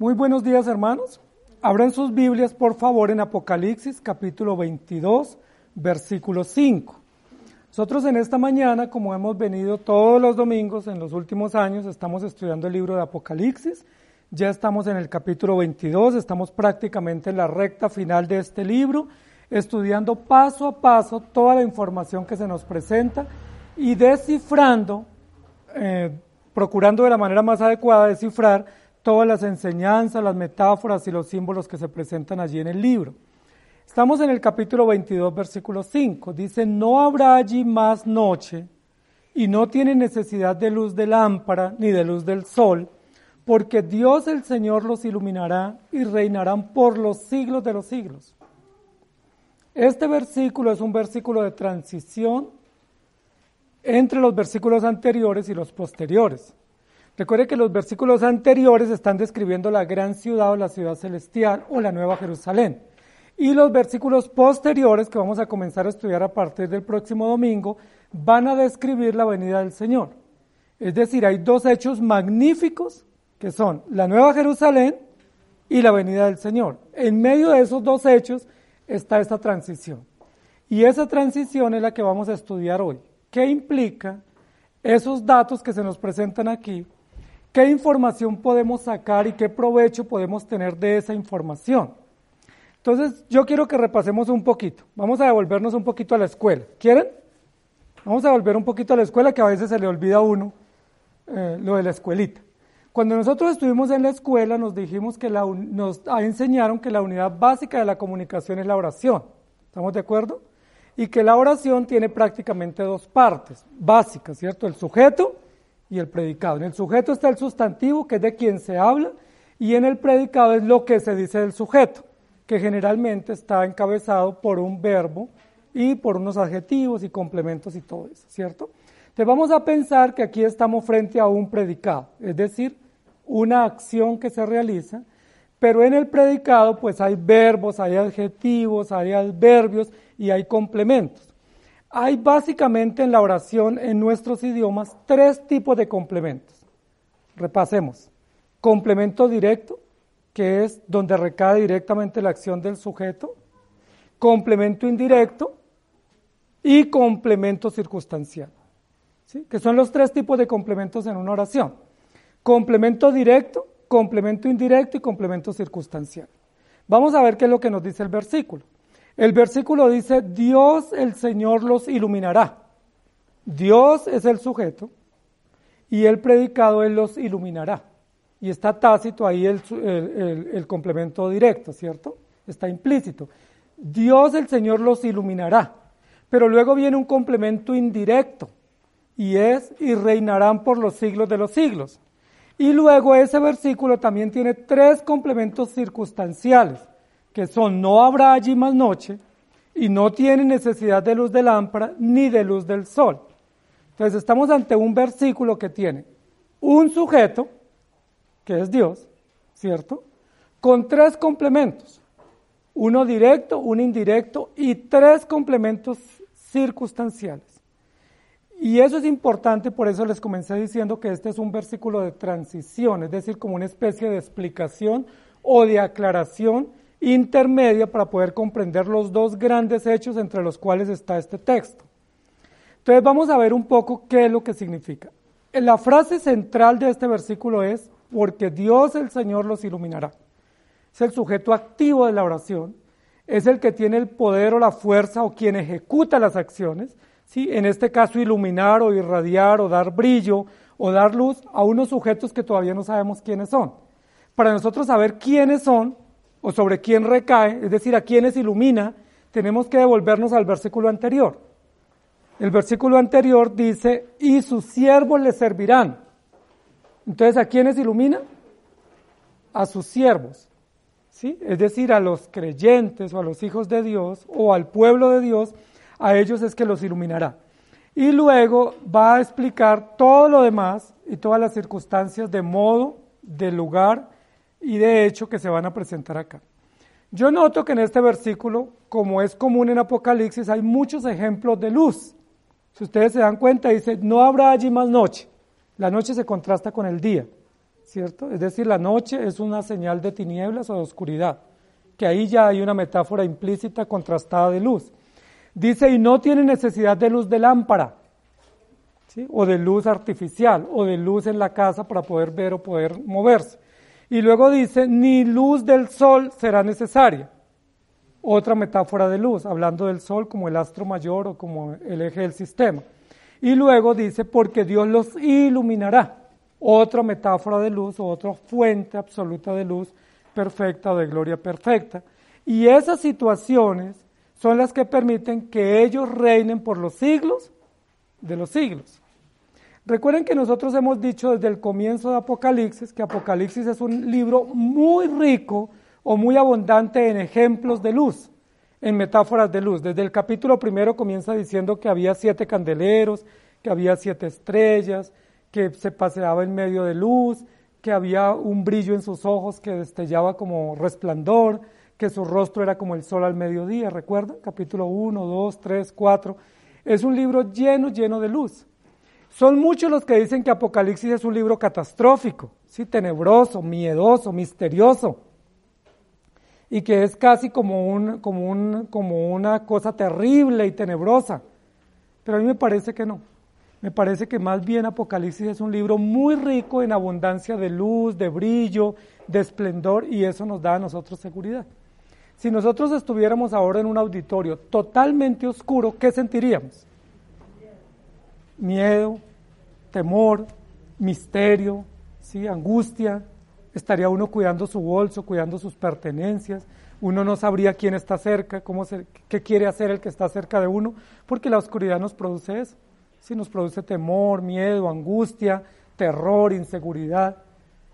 Muy buenos días hermanos. Abran sus Biblias por favor en Apocalipsis capítulo 22, versículo 5. Nosotros en esta mañana, como hemos venido todos los domingos en los últimos años, estamos estudiando el libro de Apocalipsis. Ya estamos en el capítulo 22, estamos prácticamente en la recta final de este libro, estudiando paso a paso toda la información que se nos presenta y descifrando, eh, procurando de la manera más adecuada descifrar todas las enseñanzas, las metáforas y los símbolos que se presentan allí en el libro. Estamos en el capítulo 22, versículo 5. Dice, no habrá allí más noche y no tiene necesidad de luz de lámpara ni de luz del sol, porque Dios el Señor los iluminará y reinarán por los siglos de los siglos. Este versículo es un versículo de transición entre los versículos anteriores y los posteriores. Recuerde que los versículos anteriores están describiendo la gran ciudad o la ciudad celestial o la nueva Jerusalén. Y los versículos posteriores que vamos a comenzar a estudiar a partir del próximo domingo van a describir la venida del Señor. Es decir, hay dos hechos magníficos que son la nueva Jerusalén y la venida del Señor. En medio de esos dos hechos está esta transición. Y esa transición es la que vamos a estudiar hoy. ¿Qué implica esos datos que se nos presentan aquí ¿Qué información podemos sacar y qué provecho podemos tener de esa información? Entonces, yo quiero que repasemos un poquito. Vamos a devolvernos un poquito a la escuela. ¿Quieren? Vamos a volver un poquito a la escuela que a veces se le olvida a uno eh, lo de la escuelita. Cuando nosotros estuvimos en la escuela nos dijimos que la, nos enseñaron que la unidad básica de la comunicación es la oración. ¿Estamos de acuerdo? Y que la oración tiene prácticamente dos partes básicas, ¿cierto? El sujeto y el predicado. En el sujeto está el sustantivo, que es de quien se habla, y en el predicado es lo que se dice del sujeto, que generalmente está encabezado por un verbo y por unos adjetivos y complementos y todo eso, ¿cierto? Entonces vamos a pensar que aquí estamos frente a un predicado, es decir, una acción que se realiza, pero en el predicado pues hay verbos, hay adjetivos, hay adverbios y hay complementos. Hay básicamente en la oración en nuestros idiomas tres tipos de complementos. Repasemos. Complemento directo, que es donde recae directamente la acción del sujeto. Complemento indirecto y complemento circunstancial. ¿sí? Que son los tres tipos de complementos en una oración. Complemento directo, complemento indirecto y complemento circunstancial. Vamos a ver qué es lo que nos dice el versículo. El versículo dice, Dios el Señor los iluminará. Dios es el sujeto y el predicado Él los iluminará. Y está tácito ahí el, complemento directo, ¿cierto? Está implícito. Dios el Señor los iluminará. Pero luego viene un complemento indirecto y es y reinarán por los siglos de los siglos. Y luego ese versículo también tiene tres complementos circunstanciales que son no habrá allí más noche y no tiene necesidad de luz de lámpara ni de luz del sol. Entonces estamos ante un versículo que tiene un sujeto, que es Dios, ¿cierto? Con tres complementos, uno directo, uno indirecto y tres complementos circunstanciales. Y eso es importante, por eso les comencé diciendo que este es un versículo de transición, es decir, como una especie de explicación o de aclaración intermedia para poder comprender los dos grandes hechos entre los cuales está este texto. Entonces vamos a ver un poco qué es lo que significa. La frase central de este versículo es, porque Dios el Señor los iluminará. Es el sujeto activo de la oración, es el que tiene el poder o la fuerza o quien ejecuta las acciones, ¿sí? en este caso iluminar o irradiar o dar brillo o dar luz a unos sujetos que todavía no sabemos quiénes son. Para nosotros saber quiénes son, o sobre quién recae, es decir, a quienes ilumina, tenemos que devolvernos al versículo anterior. El versículo anterior dice, y sus siervos le servirán. Entonces, ¿a quiénes ilumina? A sus siervos. ¿sí? Es decir, a los creyentes o a los hijos de Dios o al pueblo de Dios, a ellos es que los iluminará. Y luego va a explicar todo lo demás y todas las circunstancias de modo, de lugar y de hecho que se van a presentar acá. Yo noto que en este versículo, como es común en Apocalipsis, hay muchos ejemplos de luz. Si ustedes se dan cuenta, dice, no habrá allí más noche. La noche se contrasta con el día, ¿cierto? Es decir, la noche es una señal de tinieblas o de oscuridad, que ahí ya hay una metáfora implícita contrastada de luz. Dice, y no tiene necesidad de luz de lámpara, o de luz artificial, o de luz en la casa para poder ver o poder moverse. Y luego dice, ni luz del sol será necesaria. Otra metáfora de luz, hablando del sol como el astro mayor o como el eje del sistema. Y luego dice, porque Dios los iluminará. Otra metáfora de luz otra fuente absoluta de luz perfecta de gloria perfecta. Y esas situaciones son las que permiten que ellos reinen por los siglos de los siglos. Recuerden que nosotros hemos dicho desde el comienzo de Apocalipsis que Apocalipsis es un libro muy rico o muy abundante en ejemplos de luz, en metáforas de luz. Desde el capítulo primero comienza diciendo que había siete candeleros, que había siete estrellas, que se paseaba en medio de luz, que había un brillo en sus ojos que destellaba como resplandor, que su rostro era como el sol al mediodía, ¿recuerdan? Capítulo 1, 2, 3, 4. Es un libro lleno, lleno de luz. Son muchos los que dicen que Apocalipsis es un libro catastrófico, ¿sí? tenebroso, miedoso, misterioso y que es casi como, un, como, un, como una cosa terrible y tenebrosa. Pero a mí me parece que no. Me parece que más bien Apocalipsis es un libro muy rico en abundancia de luz, de brillo, de esplendor y eso nos da a nosotros seguridad. Si nosotros estuviéramos ahora en un auditorio totalmente oscuro, ¿qué sentiríamos? Miedo, temor, misterio, ¿sí? angustia, estaría uno cuidando su bolso, cuidando sus pertenencias, uno no sabría quién está cerca, cómo qué quiere hacer el que está cerca de uno, porque la oscuridad nos produce eso, sí, nos produce temor, miedo, angustia, terror, inseguridad.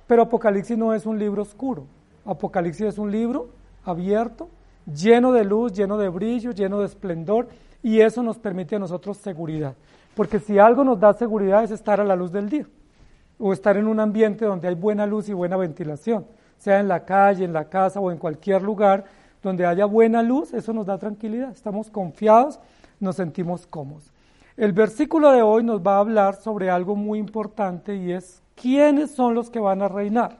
Pero Apocalipsis no es un libro oscuro, Apocalipsis es un libro abierto, lleno de luz, lleno de brillo, lleno de esplendor, y eso nos permite a nosotros seguridad. Porque si algo nos da seguridad es estar a la luz del día o estar en un ambiente donde hay buena luz y buena ventilación, sea en la calle, en la casa o en cualquier lugar donde haya buena luz, eso nos da tranquilidad, estamos confiados, nos sentimos cómodos. El versículo de hoy nos va a hablar sobre algo muy importante y es quiénes son los que van a reinar.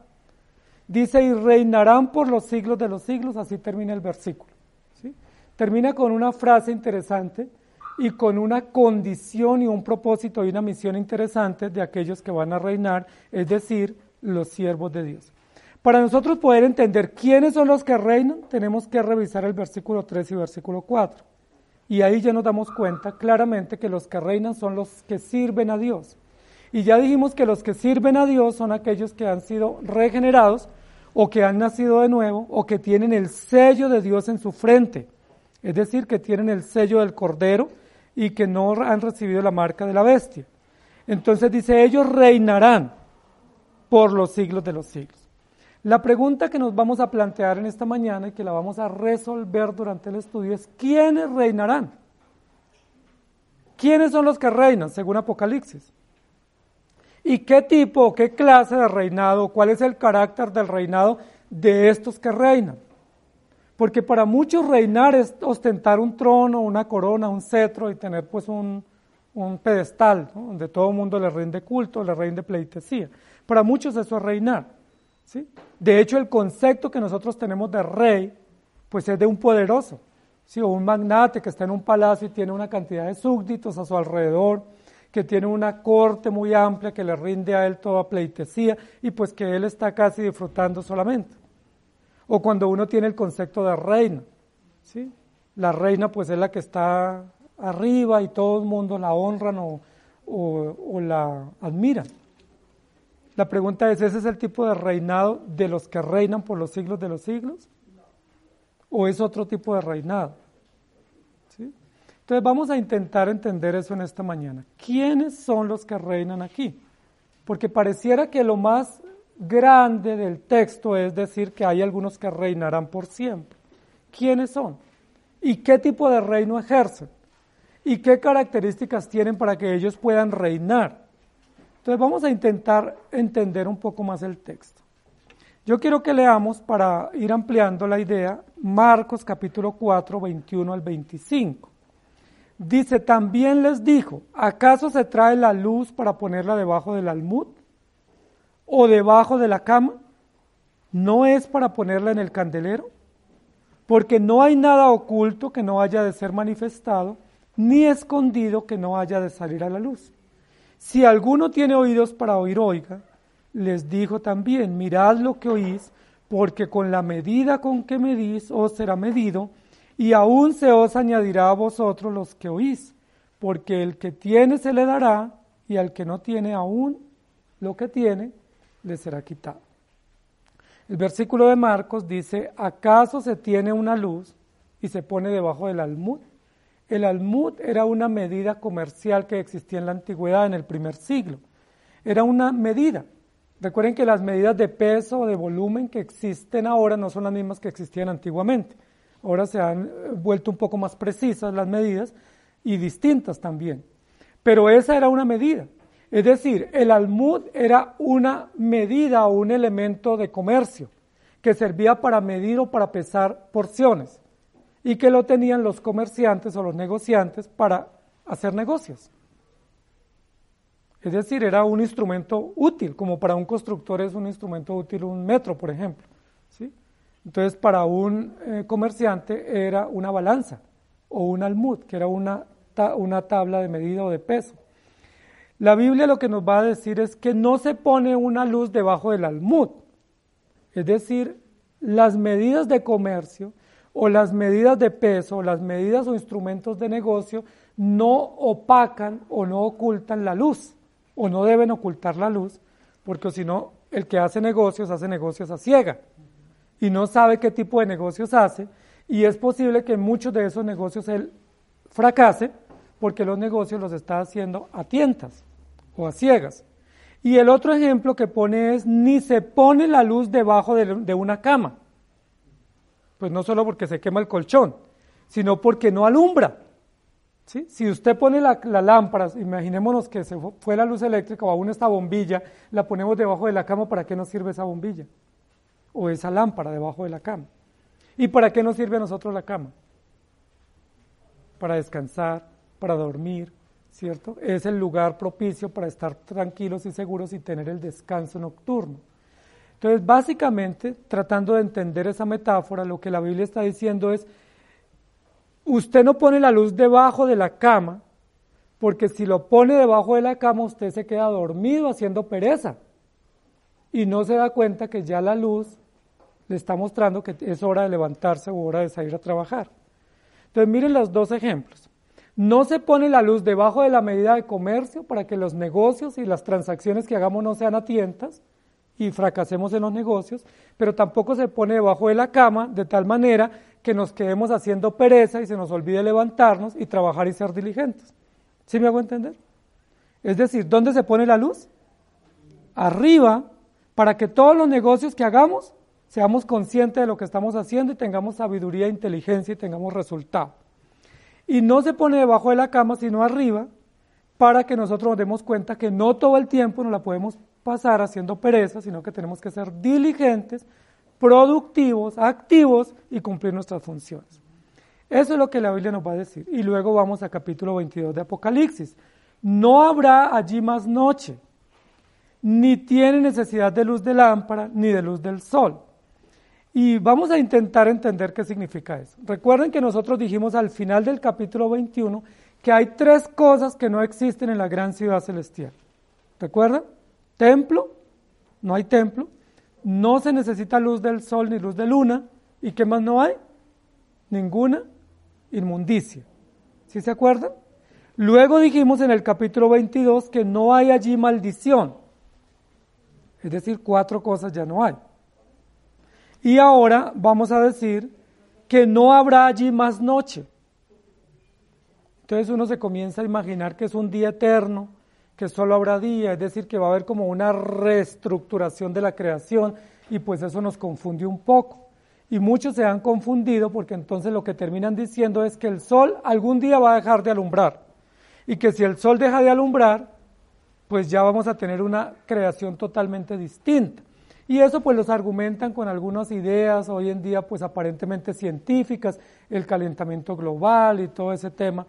Dice, y reinarán por los siglos de los siglos, así termina el versículo. ¿sí? Termina con una frase interesante y con una condición y un propósito y una misión interesante de aquellos que van a reinar, es decir, los siervos de Dios. Para nosotros poder entender quiénes son los que reinan, tenemos que revisar el versículo 3 y versículo 4. Y ahí ya nos damos cuenta claramente que los que reinan son los que sirven a Dios. Y ya dijimos que los que sirven a Dios son aquellos que han sido regenerados o que han nacido de nuevo o que tienen el sello de Dios en su frente. Es decir, que tienen el sello del Cordero y que no han recibido la marca de la bestia. Entonces dice, ellos reinarán por los siglos de los siglos. La pregunta que nos vamos a plantear en esta mañana y que la vamos a resolver durante el estudio es, ¿quiénes reinarán? ¿Quiénes son los que reinan según Apocalipsis? ¿Y qué tipo qué clase de reinado, cuál es el carácter del reinado de estos que reinan? Porque para muchos reinar es ostentar un trono, una corona, un cetro y tener pues un, pedestal donde todo el mundo le rinde culto, le rinde pleitesía. Para muchos eso es reinar. ¿sí? De hecho, el concepto que nosotros tenemos de rey pues es de un poderoso, ¿sí? o un magnate que está en un palacio y tiene una cantidad de súbditos a su alrededor, que tiene una corte muy amplia que le rinde a él toda pleitesía y pues que él está casi disfrutando solamente. O cuando uno tiene el concepto de reina, ¿sí? La reina pues es la que está arriba y todo el mundo la honran o, o, la admiran. La pregunta es, ¿ese es el tipo de reinado de los que reinan por los siglos de los siglos? ¿O es otro tipo de reinado? ¿Sí? Entonces vamos a intentar entender eso en esta mañana. ¿Quiénes son los que reinan aquí? Porque pareciera que lo más grande del texto es decir que hay algunos que reinarán por siempre. ¿Quiénes son? ¿Y qué tipo de reino ejercen? ¿Y qué características tienen para que ellos puedan reinar? Entonces vamos a intentar entender un poco más el texto. Yo quiero que leamos para ir ampliando la idea Marcos capítulo 4, 21 al 25. Dice, también les dijo, ¿acaso se trae la luz para ponerla debajo del almud? O debajo de la cama? ¿No es para ponerla en el candelero? Porque no hay nada oculto que no haya de ser manifestado, ni escondido que no haya de salir a la luz. Si alguno tiene oídos para oír, oiga, les dijo también, mirad lo que oís, porque con la medida con que medís os será medido, y aún se os añadirá a vosotros los que oís, porque el que tiene se le dará, y al que no tiene aún lo que tiene, le será quitado. El versículo de Marcos dice, ¿acaso se tiene una luz y se pone debajo del almud? El almud era una medida comercial que existía en la antigüedad, en el primer siglo. Era una medida. Recuerden que las medidas de peso o de volumen que existen ahora no son las mismas que existían antiguamente. Ahora se han eh, vuelto un poco más precisas las medidas y distintas también. Pero esa era una medida. Es decir, el almud era una medida o un elemento de comercio que servía para medir o para pesar porciones y que lo tenían los comerciantes o los negociantes para hacer negocios. Es decir, era un instrumento útil, como para un constructor es un instrumento útil un metro, por ejemplo. ¿sí? Entonces, para un eh, comerciante era una balanza o un almud, que era una, una tabla de medida o de peso. La Biblia lo que nos va a decir es que no se pone una luz debajo del almud. Es decir, las medidas de comercio o las medidas de peso o las medidas o instrumentos de negocio no opacan o no ocultan la luz o no deben ocultar la luz, porque si no, el que hace negocios hace negocios a ciega y no sabe qué tipo de negocios hace y es posible que muchos de esos negocios él fracase porque los negocios los está haciendo a tientas o a ciegas. Y el otro ejemplo que pone es, ni se pone la luz debajo de, una cama. Pues no solo porque se quema el colchón, sino porque no alumbra. ¿Sí? Si usted pone la, la, lámpara, imaginémonos que se fue la luz eléctrica o aún esta bombilla, la ponemos debajo de la cama, ¿para qué nos sirve esa bombilla? O esa lámpara debajo de la cama. ¿Y para qué nos sirve a nosotros la cama? Para descansar, para dormir, ¿cierto? Es el lugar propicio para estar tranquilos y seguros y tener el descanso nocturno. Entonces, básicamente, tratando de entender esa metáfora, lo que la Biblia está diciendo es, usted no pone la luz debajo de la cama, porque si lo pone debajo de la cama, usted se queda dormido haciendo pereza y no se da cuenta que ya la luz le está mostrando que es hora de levantarse o hora de salir a trabajar. Entonces, miren los dos ejemplos. No se pone la luz debajo de la medida de comercio para que los negocios y las transacciones que hagamos no sean a tientas y fracasemos en los negocios, pero tampoco se pone debajo de la cama de tal manera que nos quedemos haciendo pereza y se nos olvide levantarnos y trabajar y ser diligentes. ¿Sí me hago entender? Es decir, ¿dónde se pone la luz? Arriba, para que todos los negocios que hagamos seamos conscientes de lo que estamos haciendo y tengamos sabiduría, inteligencia y tengamos resultado y no se pone debajo de la cama, sino arriba, para que nosotros nos demos cuenta que no todo el tiempo nos la podemos pasar haciendo pereza, sino que tenemos que ser diligentes, productivos, activos y cumplir nuestras funciones. Eso es lo que la Biblia nos va a decir. Y luego vamos a capítulo 22 de Apocalipsis. No habrá allí más noche, ni tiene necesidad de luz de lámpara, ni de luz del sol y vamos a intentar entender qué significa eso. Recuerden que nosotros dijimos al final del capítulo 21 que hay tres cosas que no existen en la gran ciudad celestial. ¿Recuerdan? Templo, no hay templo, no se necesita luz del sol ni luz de luna, ¿y qué más no hay? Ninguna inmundicia. ¿Sí se acuerdan? Luego dijimos en el capítulo 22 que no hay allí maldición. Es decir, cuatro cosas ya no hay. Y ahora vamos a decir que no habrá allí más noche. Entonces uno se comienza a imaginar que es un día eterno, que solo habrá día, es decir, que va a haber como una reestructuración de la creación y pues eso nos confunde un poco. Y muchos se han confundido porque entonces lo que terminan diciendo es que el sol algún día va a dejar de alumbrar y que si el sol deja de alumbrar, pues ya vamos a tener una creación totalmente distinta. Y eso pues los argumentan con algunas ideas hoy en día pues aparentemente científicas, el calentamiento global y todo ese tema.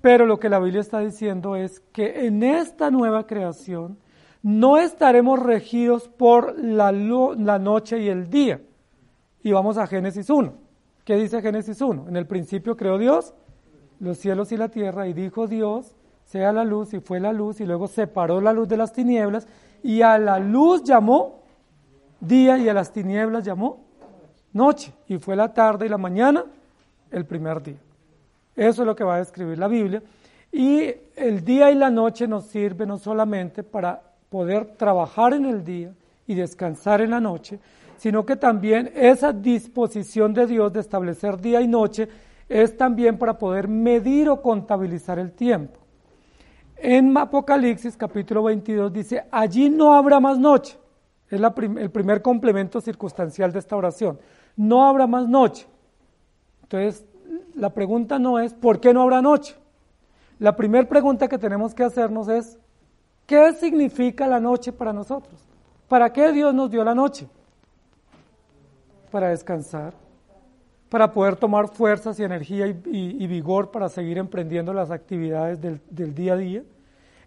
Pero lo que la Biblia está diciendo es que en esta nueva creación no estaremos regidos por la, la noche y el día. Y vamos a Génesis 1. ¿Qué dice Génesis 1? En el principio creó Dios los cielos y la tierra y dijo Dios, sea la luz y fue la luz y luego separó la luz de las tinieblas y a la luz llamó día y a las tinieblas llamó noche y fue la tarde y la mañana el primer día. Eso es lo que va a describir la Biblia. Y el día y la noche nos sirve no solamente para poder trabajar en el día y descansar en la noche, sino que también esa disposición de Dios de establecer día y noche es también para poder medir o contabilizar el tiempo. En Apocalipsis capítulo 22 dice, allí no habrá más noche. Es el primer complemento circunstancial de esta oración. No habrá más noche. Entonces, la pregunta no es, ¿por qué no habrá noche? La primera pregunta que tenemos que hacernos es, ¿qué significa la noche para nosotros? ¿Para qué Dios nos dio la noche? Para descansar, para poder tomar fuerzas y energía y, vigor para seguir emprendiendo las actividades del, día a día.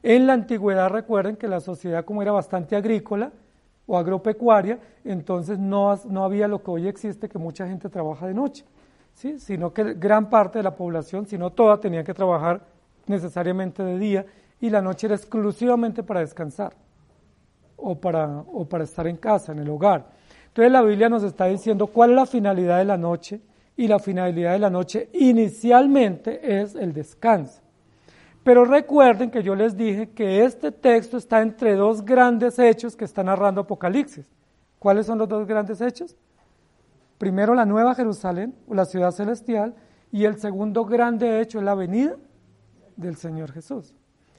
En la antigüedad recuerden que la sociedad como era bastante agrícola o agropecuaria, entonces no, no había lo que hoy existe, que mucha gente trabaja de noche, ¿sí? sino que gran parte de la población, si no toda, tenía que trabajar necesariamente de día y la noche era exclusivamente para descansar o para, o para estar en casa, en el hogar. Entonces la Biblia nos está diciendo cuál es la finalidad de la noche y la finalidad de la noche inicialmente es el descanso. Pero recuerden que yo les dije que este texto está entre dos grandes hechos que está narrando Apocalipsis. ¿Cuáles son los dos grandes hechos? Primero la Nueva Jerusalén, o la ciudad celestial, y el segundo grande hecho es la venida del Señor Jesús.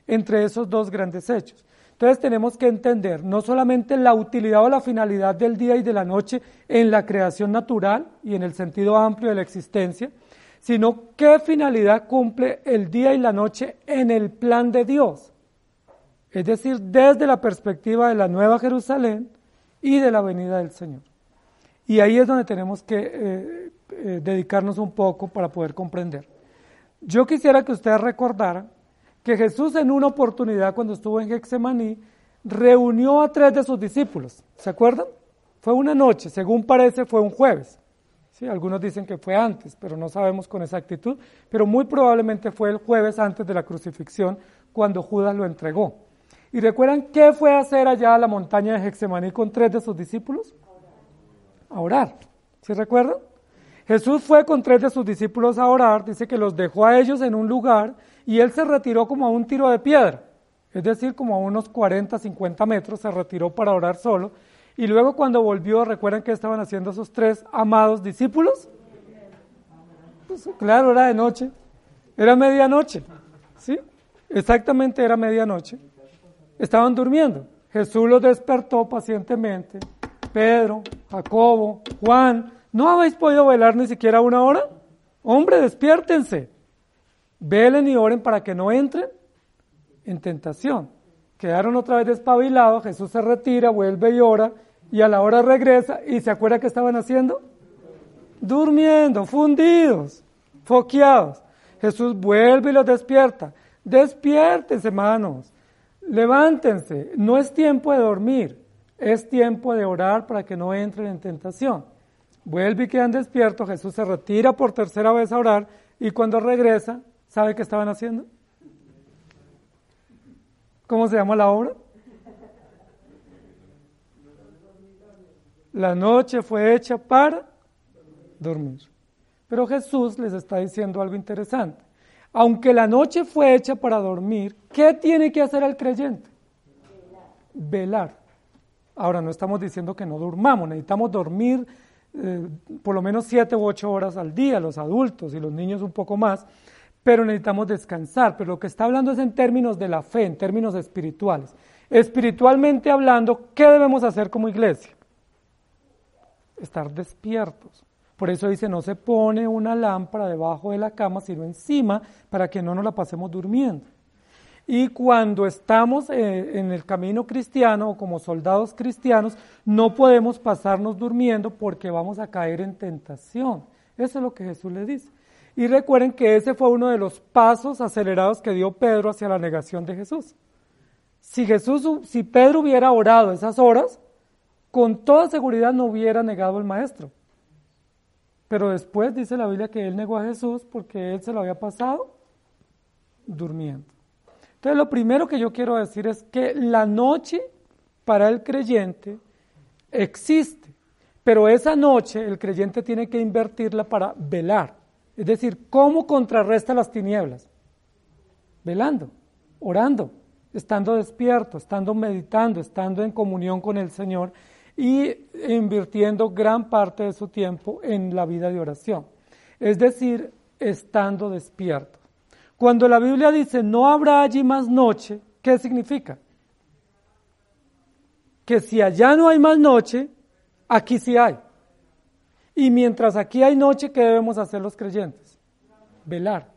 Entre esos dos grandes hechos. Entonces tenemos que entender no solamente la utilidad o la finalidad del día y de la noche en la creación natural y en el sentido amplio de la existencia, sino qué finalidad cumple el día y la noche en el plan de Dios. Es decir, desde la perspectiva de la Nueva Jerusalén y de la venida del Señor. Y ahí es donde tenemos que eh, eh, dedicarnos un poco para poder comprender. Yo quisiera que ustedes recordaran que Jesús en una oportunidad cuando estuvo en Gexemaní reunió a tres de sus discípulos. ¿Se acuerdan? Fue una noche, según parece fue un jueves. ¿Sí? Algunos dicen que fue antes, pero no sabemos con exactitud, pero muy probablemente fue el jueves antes de la crucifixión cuando Judas lo entregó. ¿Y recuerdan qué fue a hacer allá a la montaña de Gexemaní con tres de sus discípulos? A orar. ¿Sí recuerdan? Jesús fue con tres de sus discípulos a orar, dice que los dejó a ellos en un lugar y él se retiró como a un tiro de piedra, es decir, como a unos 40, 50 metros, se retiró para orar solo. Y luego cuando volvió, ¿recuerdan qué estaban haciendo esos tres amados discípulos? Pues, claro, era de noche, era medianoche, ¿sí? Exactamente era medianoche. Estaban durmiendo. Jesús los despertó pacientemente. Pedro, Jacobo, Juan, ¿no habéis podido velar ni siquiera una hora? Hombre, despiértense. Velen y oren para que no entren en tentación. Quedaron otra vez despabilados, Jesús se retira, vuelve y ora, y a la hora regresa, y se acuerda que estaban haciendo? Durmiendo, fundidos, foqueados. Jesús vuelve y los despierta. Despiértense, hermanos. Levántense. No es tiempo de dormir, es tiempo de orar para que no entren en tentación. Vuelve y quedan despiertos. Jesús se retira por tercera vez a orar y cuando regresa ¿Sabe qué estaban haciendo? ¿Cómo se llama la obra? La noche fue hecha para dormir. Pero Jesús les está diciendo algo interesante. Aunque la noche fue hecha para dormir, ¿qué tiene que hacer el creyente? Velar. Ahora, no estamos diciendo que no durmamos, necesitamos dormir eh, por lo menos siete u ocho horas al día, los adultos y los niños un poco más, pero necesitamos descansar. Pero lo que está hablando es en términos de la fe, en términos espirituales. Espiritualmente hablando, ¿qué debemos hacer como iglesia? Estar despiertos. Por eso dice, no se pone una lámpara debajo de la cama, sino encima, para que no nos la pasemos durmiendo. Y cuando estamos eh, en el camino cristiano o como soldados cristianos, no podemos pasarnos durmiendo porque vamos a caer en tentación. Eso es lo que Jesús le dice. Y recuerden que ese fue uno de los pasos acelerados que dio Pedro hacia la negación de Jesús. Si Jesús, si Pedro hubiera orado esas horas, con toda seguridad no hubiera negado al maestro. Pero después dice la Biblia que él negó a Jesús porque él se lo había pasado durmiendo. Entonces lo primero que yo quiero decir es que la noche para el creyente existe, pero esa noche el creyente tiene que invertirla para velar. Es decir, ¿cómo contrarresta las tinieblas? Velando, orando, estando despierto, estando meditando, estando en comunión con el Señor y invirtiendo gran parte de su tiempo en la vida de oración. Es decir, estando despierto. Cuando la Biblia dice no habrá allí más noche, ¿qué significa? Que si allá no hay más noche, aquí sí hay. Y mientras aquí hay noche, ¿qué debemos hacer los creyentes? Velar.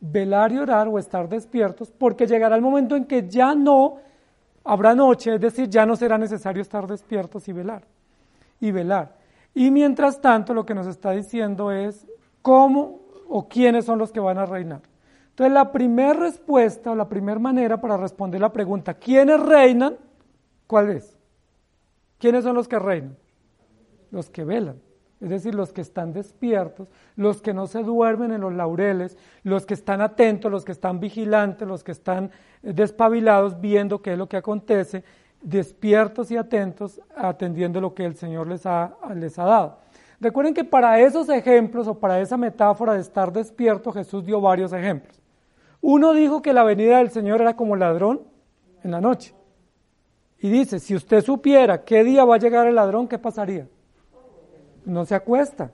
Velar y orar o estar despiertos, porque llegará el momento en que ya no habrá noche, es decir, ya no será necesario estar despiertos y velar. Y velar. Y mientras tanto, lo que nos está diciendo es cómo o quiénes son los que van a reinar. Entonces, la primera respuesta o la primera manera para responder la pregunta, ¿quiénes reinan? ¿Cuál es? ¿Quiénes son los que reinan? Los que velan es decir, los que están despiertos, los que no se duermen en los laureles, los que están atentos, los que están vigilantes, los que están despabilados viendo qué es lo que acontece, despiertos y atentos atendiendo lo que el Señor les ha, les ha dado. Recuerden que para esos ejemplos o para esa metáfora de estar despierto Jesús dio varios ejemplos. Uno dijo que la venida del Señor era como ladrón en la noche. Y dice, si usted supiera qué día va a llegar el ladrón, ¿qué pasaría? No se acuesta.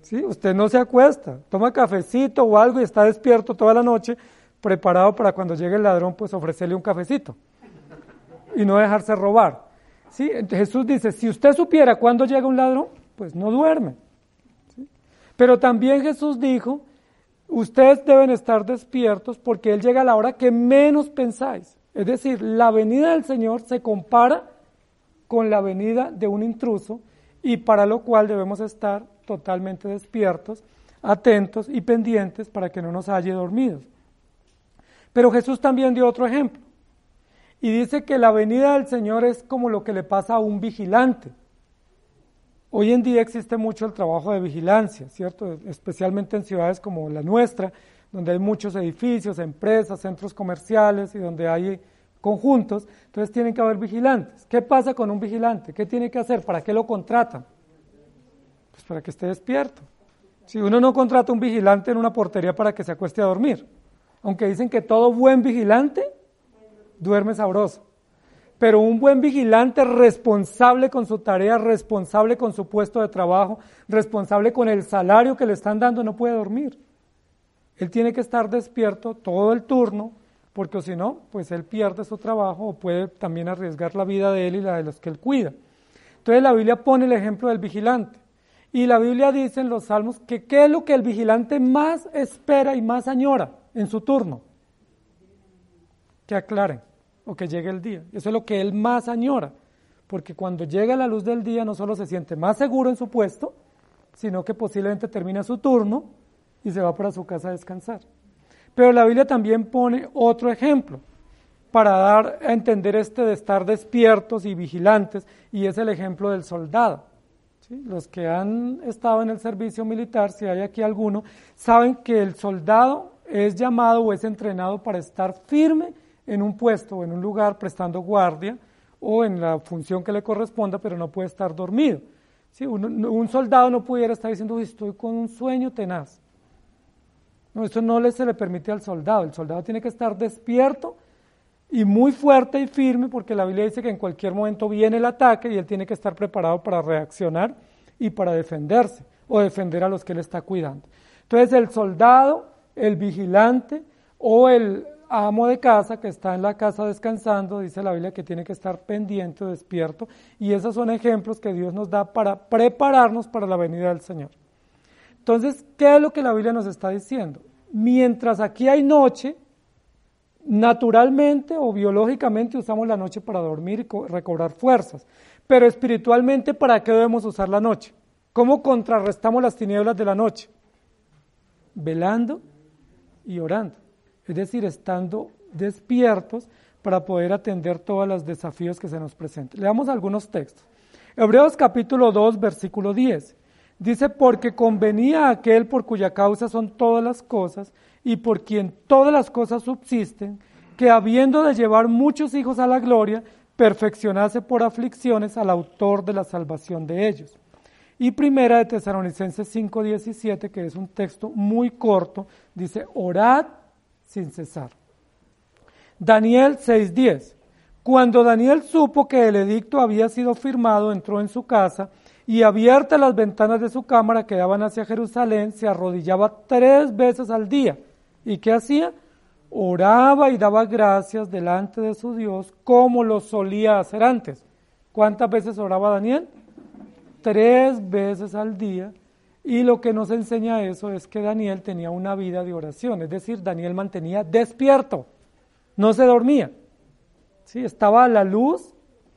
¿sí? Usted no se acuesta, toma cafecito o algo y está despierto toda la noche, preparado para cuando llegue el ladrón, pues ofrecerle un cafecito y no dejarse robar. ¿sí? Jesús dice, si usted supiera cuándo llega un ladrón, pues no duerme. Pero también Jesús dijo, ustedes deben estar despiertos porque Él llega a la hora que menos pensáis. Es decir, la venida del Señor se compara con la venida de un intruso y para lo cual debemos estar totalmente despiertos, atentos y pendientes para que no nos halle dormidos. Pero Jesús también dio otro ejemplo y dice que la venida del Señor es como lo que le pasa a un vigilante. Hoy en día existe mucho el trabajo de vigilancia, ¿cierto? Especialmente en ciudades como la nuestra, donde hay muchos edificios, empresas, centros comerciales y donde hay conjuntos, entonces tienen que haber vigilantes. ¿Qué pasa con un vigilante? ¿Qué tiene que hacer? ¿Para qué lo contratan? Pues para que esté despierto. Si uno no contrata un vigilante en una portería para que se acueste a dormir, aunque dicen que todo buen vigilante duerme sabroso, pero un buen vigilante responsable con su tarea, responsable con su puesto de trabajo, responsable con el salario que le están dando, no puede dormir. Él tiene que estar despierto todo el turno porque si no, pues él pierde su trabajo o puede también arriesgar la vida de él y la de los que él cuida. Entonces la Biblia pone el ejemplo del vigilante. Y la Biblia dice en los salmos que qué es lo que el vigilante más espera y más añora en su turno. Que aclaren o que llegue el día. Eso es lo que él más añora. Porque cuando llega la luz del día no solo se siente más seguro en su puesto, sino que posiblemente termina su turno y se va para su casa a descansar. Pero la Biblia también pone otro ejemplo para dar a entender este de estar despiertos y vigilantes, y es el ejemplo del soldado. Los que han estado en el servicio militar, si hay aquí alguno, saben que el soldado es llamado o es entrenado para estar firme en un puesto o en un lugar prestando guardia o en la función que le corresponda, pero no puede estar dormido. Un, un soldado no pudiera estar diciendo, estoy con un sueño tenaz. No, no se le permite al soldado. El soldado tiene que estar despierto y muy fuerte y firme porque la Biblia dice que en cualquier momento viene el ataque y él tiene que estar preparado para reaccionar y para defenderse o defender a los que él está cuidando. Entonces el soldado, el vigilante o el amo de casa que está en la casa descansando, dice la Biblia que tiene que estar pendiente, despierto, y esos son ejemplos que Dios nos da para prepararnos para la venida del Señor. Entonces, ¿qué es lo que la Biblia nos está diciendo? Mientras aquí hay noche, naturalmente o biológicamente usamos la noche para dormir y recobrar fuerzas. Pero espiritualmente, ¿para qué debemos usar la noche? ¿Cómo contrarrestamos las tinieblas de la noche? Velando y orando. Es decir, estando despiertos para poder atender todos los desafíos que se nos presenten. Leamos algunos textos. Hebreos capítulo 2, versículo 10. Dice, porque convenía a aquel por cuya causa son todas las cosas y por quien todas las cosas subsisten, que habiendo de llevar muchos hijos a la gloria, perfeccionase por aflicciones al autor de la salvación de ellos. Y primera de Tesalonicenses 5:17, que es un texto muy corto, dice, orad sin cesar. Daniel 6:10. Cuando Daniel supo que el edicto había sido firmado, entró en su casa y abiertas las ventanas de su cámara que daban hacia Jerusalén, se arrodillaba tres veces al día. ¿Y qué hacía? Oraba y daba gracias delante de su Dios como lo solía hacer antes. ¿Cuántas veces oraba Daniel? Tres veces al día. Y lo que nos enseña eso es que Daniel tenía una vida de oración, es decir, Daniel mantenía despierto, no se dormía. ¿sí? Estaba a la luz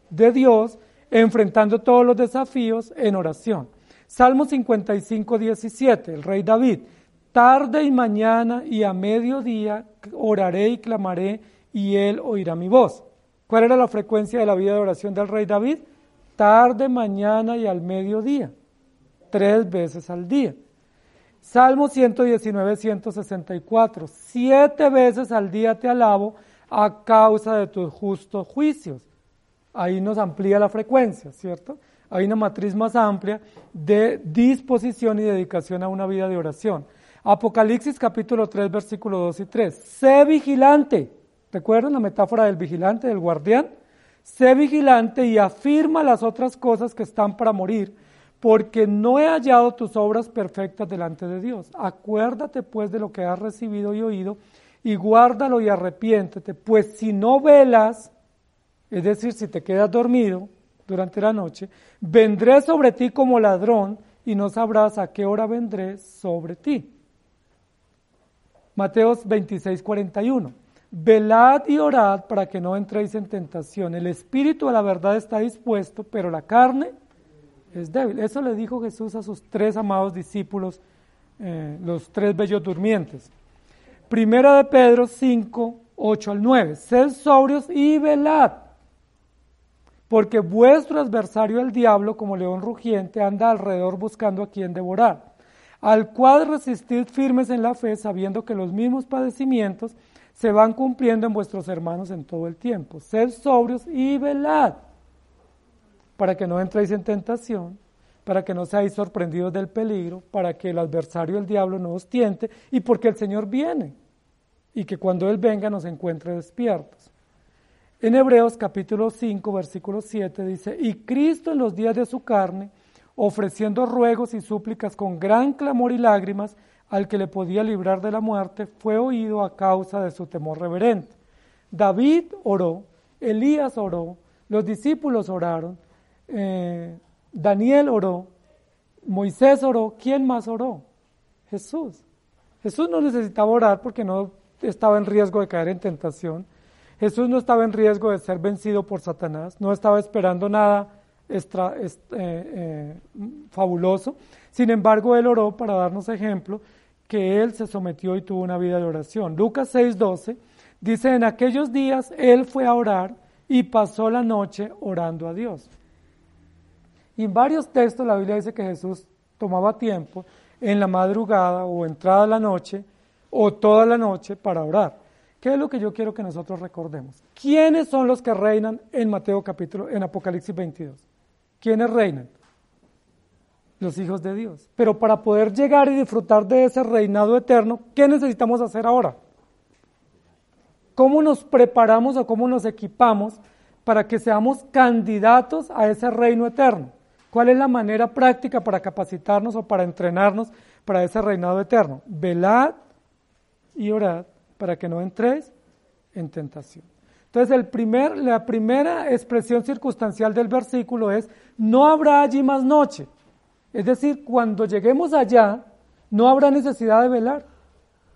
de Dios enfrentando todos los desafíos en oración. Salmo 55, 17, el rey David, tarde y mañana y a mediodía oraré y clamaré y él oirá mi voz. ¿Cuál era la frecuencia de la vida de oración del rey David? Tarde, mañana y al mediodía, tres veces al día. Salmo 119, 164, siete veces al día te alabo a causa de tus justos juicios. Ahí nos amplía la frecuencia, ¿cierto? Hay una matriz más amplia de disposición y dedicación a una vida de oración. Apocalipsis capítulo 3, versículo 2 y 3. Sé vigilante. ¿Recuerdan la metáfora del vigilante, del guardián? Sé vigilante y afirma las otras cosas que están para morir, porque no he hallado tus obras perfectas delante de Dios. Acuérdate pues de lo que has recibido y oído y guárdalo y arrepiéntete, pues si no velas, es decir, si te quedas dormido durante la noche, vendré sobre ti como ladrón y no sabrás a qué hora vendré sobre ti. Mateos 26, 41. Velad y orad para que no entréis en tentación. El espíritu a la verdad está dispuesto, pero la carne es débil. Eso le dijo Jesús a sus tres amados discípulos, eh, los tres bellos durmientes. Primera de Pedro 5, 8 al 9. Sed sobrios y velad, porque vuestro adversario el diablo, como león rugiente, anda alrededor buscando a quien devorar, al cual resistid firmes en la fe, sabiendo que los mismos padecimientos se van cumpliendo en vuestros hermanos en todo el tiempo. Sed sobrios y velad, para que no entréis en tentación para que no seáis sorprendidos del peligro, para que el adversario, el diablo, no os tiente, y porque el Señor viene, y que cuando Él venga nos encuentre despiertos. En Hebreos capítulo 5, versículo 7 dice, y Cristo en los días de su carne, ofreciendo ruegos y súplicas con gran clamor y lágrimas al que le podía librar de la muerte, fue oído a causa de su temor reverente. David oró, Elías oró, los discípulos oraron, eh, Daniel oró, Moisés oró, ¿quién más oró? Jesús. Jesús no necesitaba orar porque no estaba en riesgo de caer en tentación. Jesús no estaba en riesgo de ser vencido por Satanás, no estaba esperando nada eh, eh, fabuloso. Sin embargo, él oró para darnos ejemplo que él se sometió y tuvo una vida de oración. Lucas 6:12 dice, en aquellos días él fue a orar y pasó la noche orando a Dios. Y en varios textos la Biblia dice que Jesús tomaba tiempo en la madrugada o entrada la noche o toda la noche para orar. ¿Qué es lo que yo quiero que nosotros recordemos? ¿Quiénes son los que reinan en Mateo capítulo, en Apocalipsis 22? ¿Quiénes reinan? Los hijos de Dios. Pero para poder llegar y disfrutar de ese reinado eterno, ¿qué necesitamos hacer ahora? ¿Cómo nos preparamos o cómo nos equipamos para que seamos candidatos a ese reino eterno? ¿Cuál es la manera práctica para capacitarnos o para entrenarnos para ese reinado eterno? Velad y orad para que no entréis en tentación. Entonces, el primer, la primera expresión circunstancial del versículo es, no habrá allí más noche. Es decir, cuando lleguemos allá, no habrá necesidad de velar,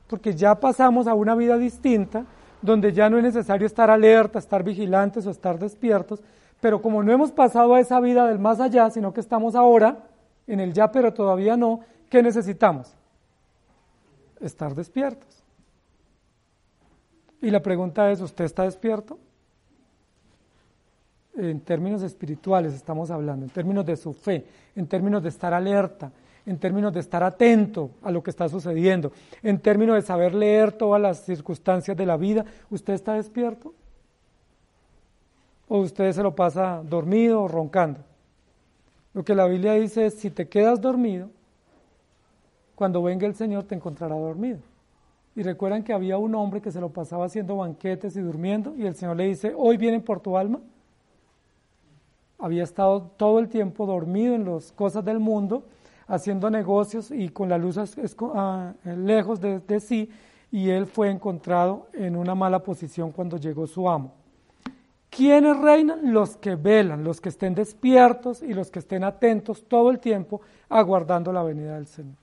porque ya pasamos a una vida distinta, donde ya no es necesario estar alerta, estar vigilantes o estar despiertos, pero como no hemos pasado a esa vida del más allá, sino que estamos ahora en el ya, pero todavía no, ¿qué necesitamos? Estar despiertos. Y la pregunta es, ¿usted está despierto? en términos espirituales estamos hablando, en términos de su fe, en términos de estar alerta, en términos de estar atento a lo que está sucediendo, en términos de saber leer todas las circunstancias de la vida. ¿Usted está despierto? ¿O usted se lo pasa dormido o roncando? Lo que la Biblia dice es, si te quedas dormido, cuando venga el Señor te encontrará dormido. Y recuerdan que había un hombre que se lo pasaba haciendo banquetes y durmiendo, y el Señor le dice, hoy vienen por tu alma. Había estado todo el tiempo dormido en las cosas del mundo, haciendo negocios y con la luz ah, lejos de, sí, y él fue encontrado en una mala posición cuando llegó su amo. ¿Quiénes reinan? Los que velan, los que estén despiertos y los que estén atentos todo el tiempo aguardando la venida del Señor.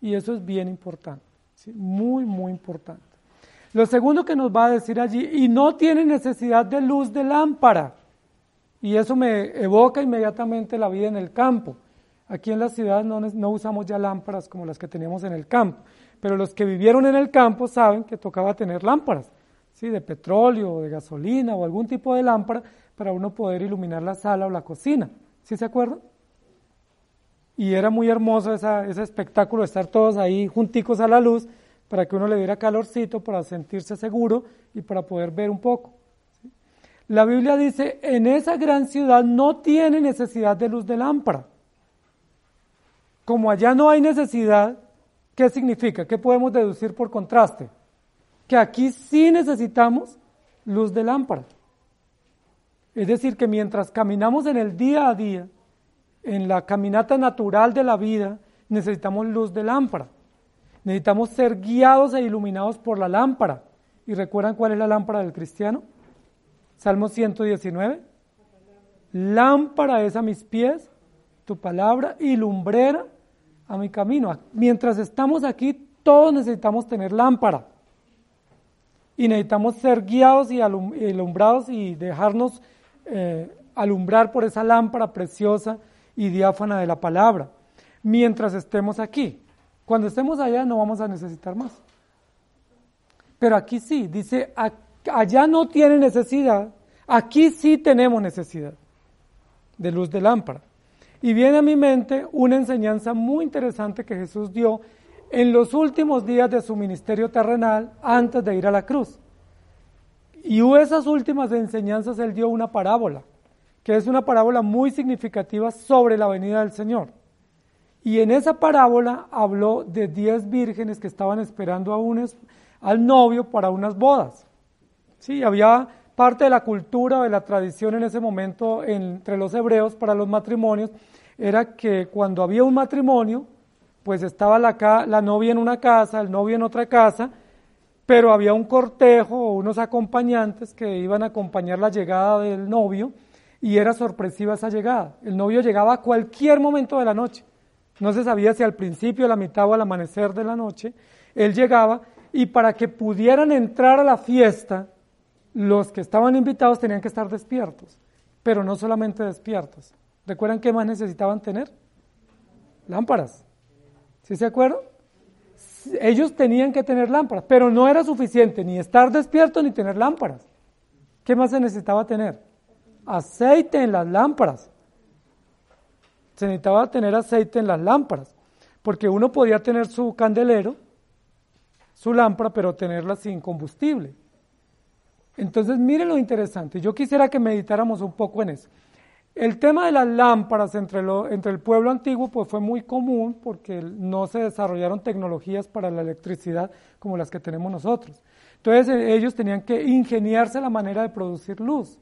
Y eso es bien importante, muy, muy importante. Lo segundo que nos va a decir allí, y no tiene necesidad de luz de lámpara. Y eso me evoca inmediatamente la vida en el campo. Aquí en la ciudad no, no, usamos ya lámparas como las que teníamos en el campo, pero los que vivieron en el campo saben que tocaba tener lámparas, ¿sí? de petróleo de gasolina o algún tipo de lámpara para uno poder iluminar la sala o la cocina. ¿Sí se acuerdan? Y era muy hermoso ese espectáculo de estar todos ahí junticos a la luz para que uno le diera calorcito, para sentirse seguro y para poder ver un poco. La Biblia dice, en esa gran ciudad no tiene necesidad de luz de lámpara como allá no hay necesidad, ¿qué significa? ¿Qué podemos deducir por contraste? Que aquí sí necesitamos luz de lámpara. Es decir, que mientras caminamos en el día a día, en la caminata natural de la vida, necesitamos luz de lámpara. Necesitamos ser guiados e iluminados por la lámpara. ¿Y recuerdan cuál es la lámpara del cristiano? Salmo 119. Lámpara es a mis pies tu palabra y lumbrera a mi camino. Mientras estamos aquí, todos necesitamos tener lámpara. Y necesitamos ser guiados y alumbrados y dejarnos eh, alumbrar por esa lámpara preciosa y diáfana de la palabra. Mientras estemos aquí. Cuando estemos allá no vamos a necesitar más. Pero aquí sí, dice, allá no tiene necesidad, aquí sí tenemos necesidad de luz de lámpara. Y viene a mi mente una enseñanza muy interesante que Jesús dio en los últimos días de su ministerio terrenal antes de ir a la cruz. Y esas últimas enseñanzas él dio una parábola, que es una parábola muy significativa sobre la venida del Señor. Y en esa parábola habló de diez vírgenes que estaban esperando a un, al novio para unas bodas. Sí, había parte de la cultura de la tradición en ese momento entre los hebreos para los matrimonios era que cuando había un matrimonio, pues estaba la, la novia en una casa, el novio en otra casa, pero había un cortejo o unos acompañantes que iban a acompañar la llegada del novio y era sorpresiva esa llegada. El novio llegaba a cualquier momento de la noche. No se sabía si al principio, a la mitad o al amanecer de la noche. Él llegaba y para que pudieran entrar a la fiesta, los que estaban invitados tenían que estar despiertos, pero no solamente despiertos. ¿Recuerdan qué más necesitaban tener? Lámparas. ¿Sí se acuerdan? Ellos tenían que tener lámparas, pero no era suficiente ni estar despierto ni tener lámparas. ¿Qué más se necesitaba tener? Aceite en las lámparas. Se necesitaba tener aceite en las lámparas, porque uno podía tener su candelero, su lámpara, pero tenerla sin combustible. Entonces, miren lo interesante. Yo quisiera que meditáramos un poco en eso. El tema de las lámparas entre, entre el pueblo antiguo pues fue muy común porque no se desarrollaron tecnologías para la electricidad como las que tenemos nosotros. Entonces ellos tenían que ingeniarse la manera de producir luz,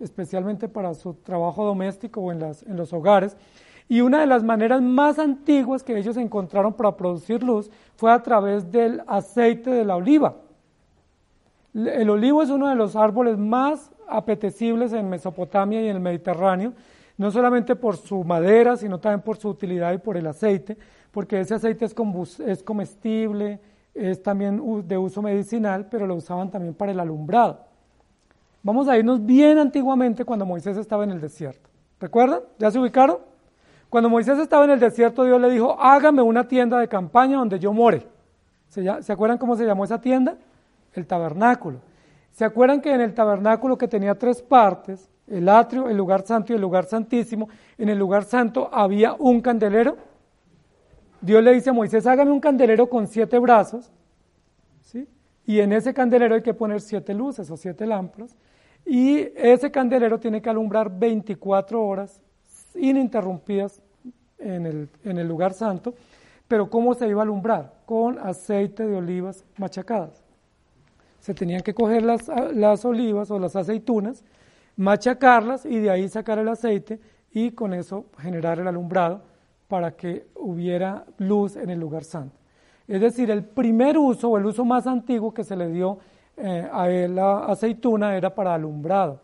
especialmente para su trabajo doméstico o en, las, en los hogares. Y una de las maneras más antiguas que ellos encontraron para producir luz fue a través del aceite de la oliva. El olivo es uno de los árboles más apetecibles en Mesopotamia y en el Mediterráneo, no solamente por su madera, sino también por su utilidad y por el aceite, porque ese aceite es, es comestible, es también de uso medicinal, pero lo usaban también para el alumbrado. Vamos a irnos bien antiguamente cuando Moisés estaba en el desierto. ¿Recuerdan? ¿Ya se ubicaron? Cuando Moisés estaba en el desierto, Dios le dijo, hágame una tienda de campaña donde yo more. ¿Se acuerdan cómo se llamó esa tienda? el tabernáculo. ¿Se acuerdan que en el tabernáculo que tenía tres partes, el atrio, el lugar santo y el lugar santísimo. En el lugar santo había un candelero. Dios le dice a Moisés, hágame un candelero con siete brazos. ¿sí? Y en ese candelero hay que poner siete luces o siete lámparas. Y ese candelero tiene que alumbrar 24 horas ininterrumpidas en el, lugar santo. Pero ¿cómo se iba a alumbrar? Con aceite de olivas machacadas. Se tenían que coger las, las olivas o las aceitunas, machacarlas y de ahí sacar el aceite y con eso generar el alumbrado para que hubiera luz en el lugar santo. Es decir, el primer uso o el uso más antiguo que se le dio eh, la aceituna era para alumbrado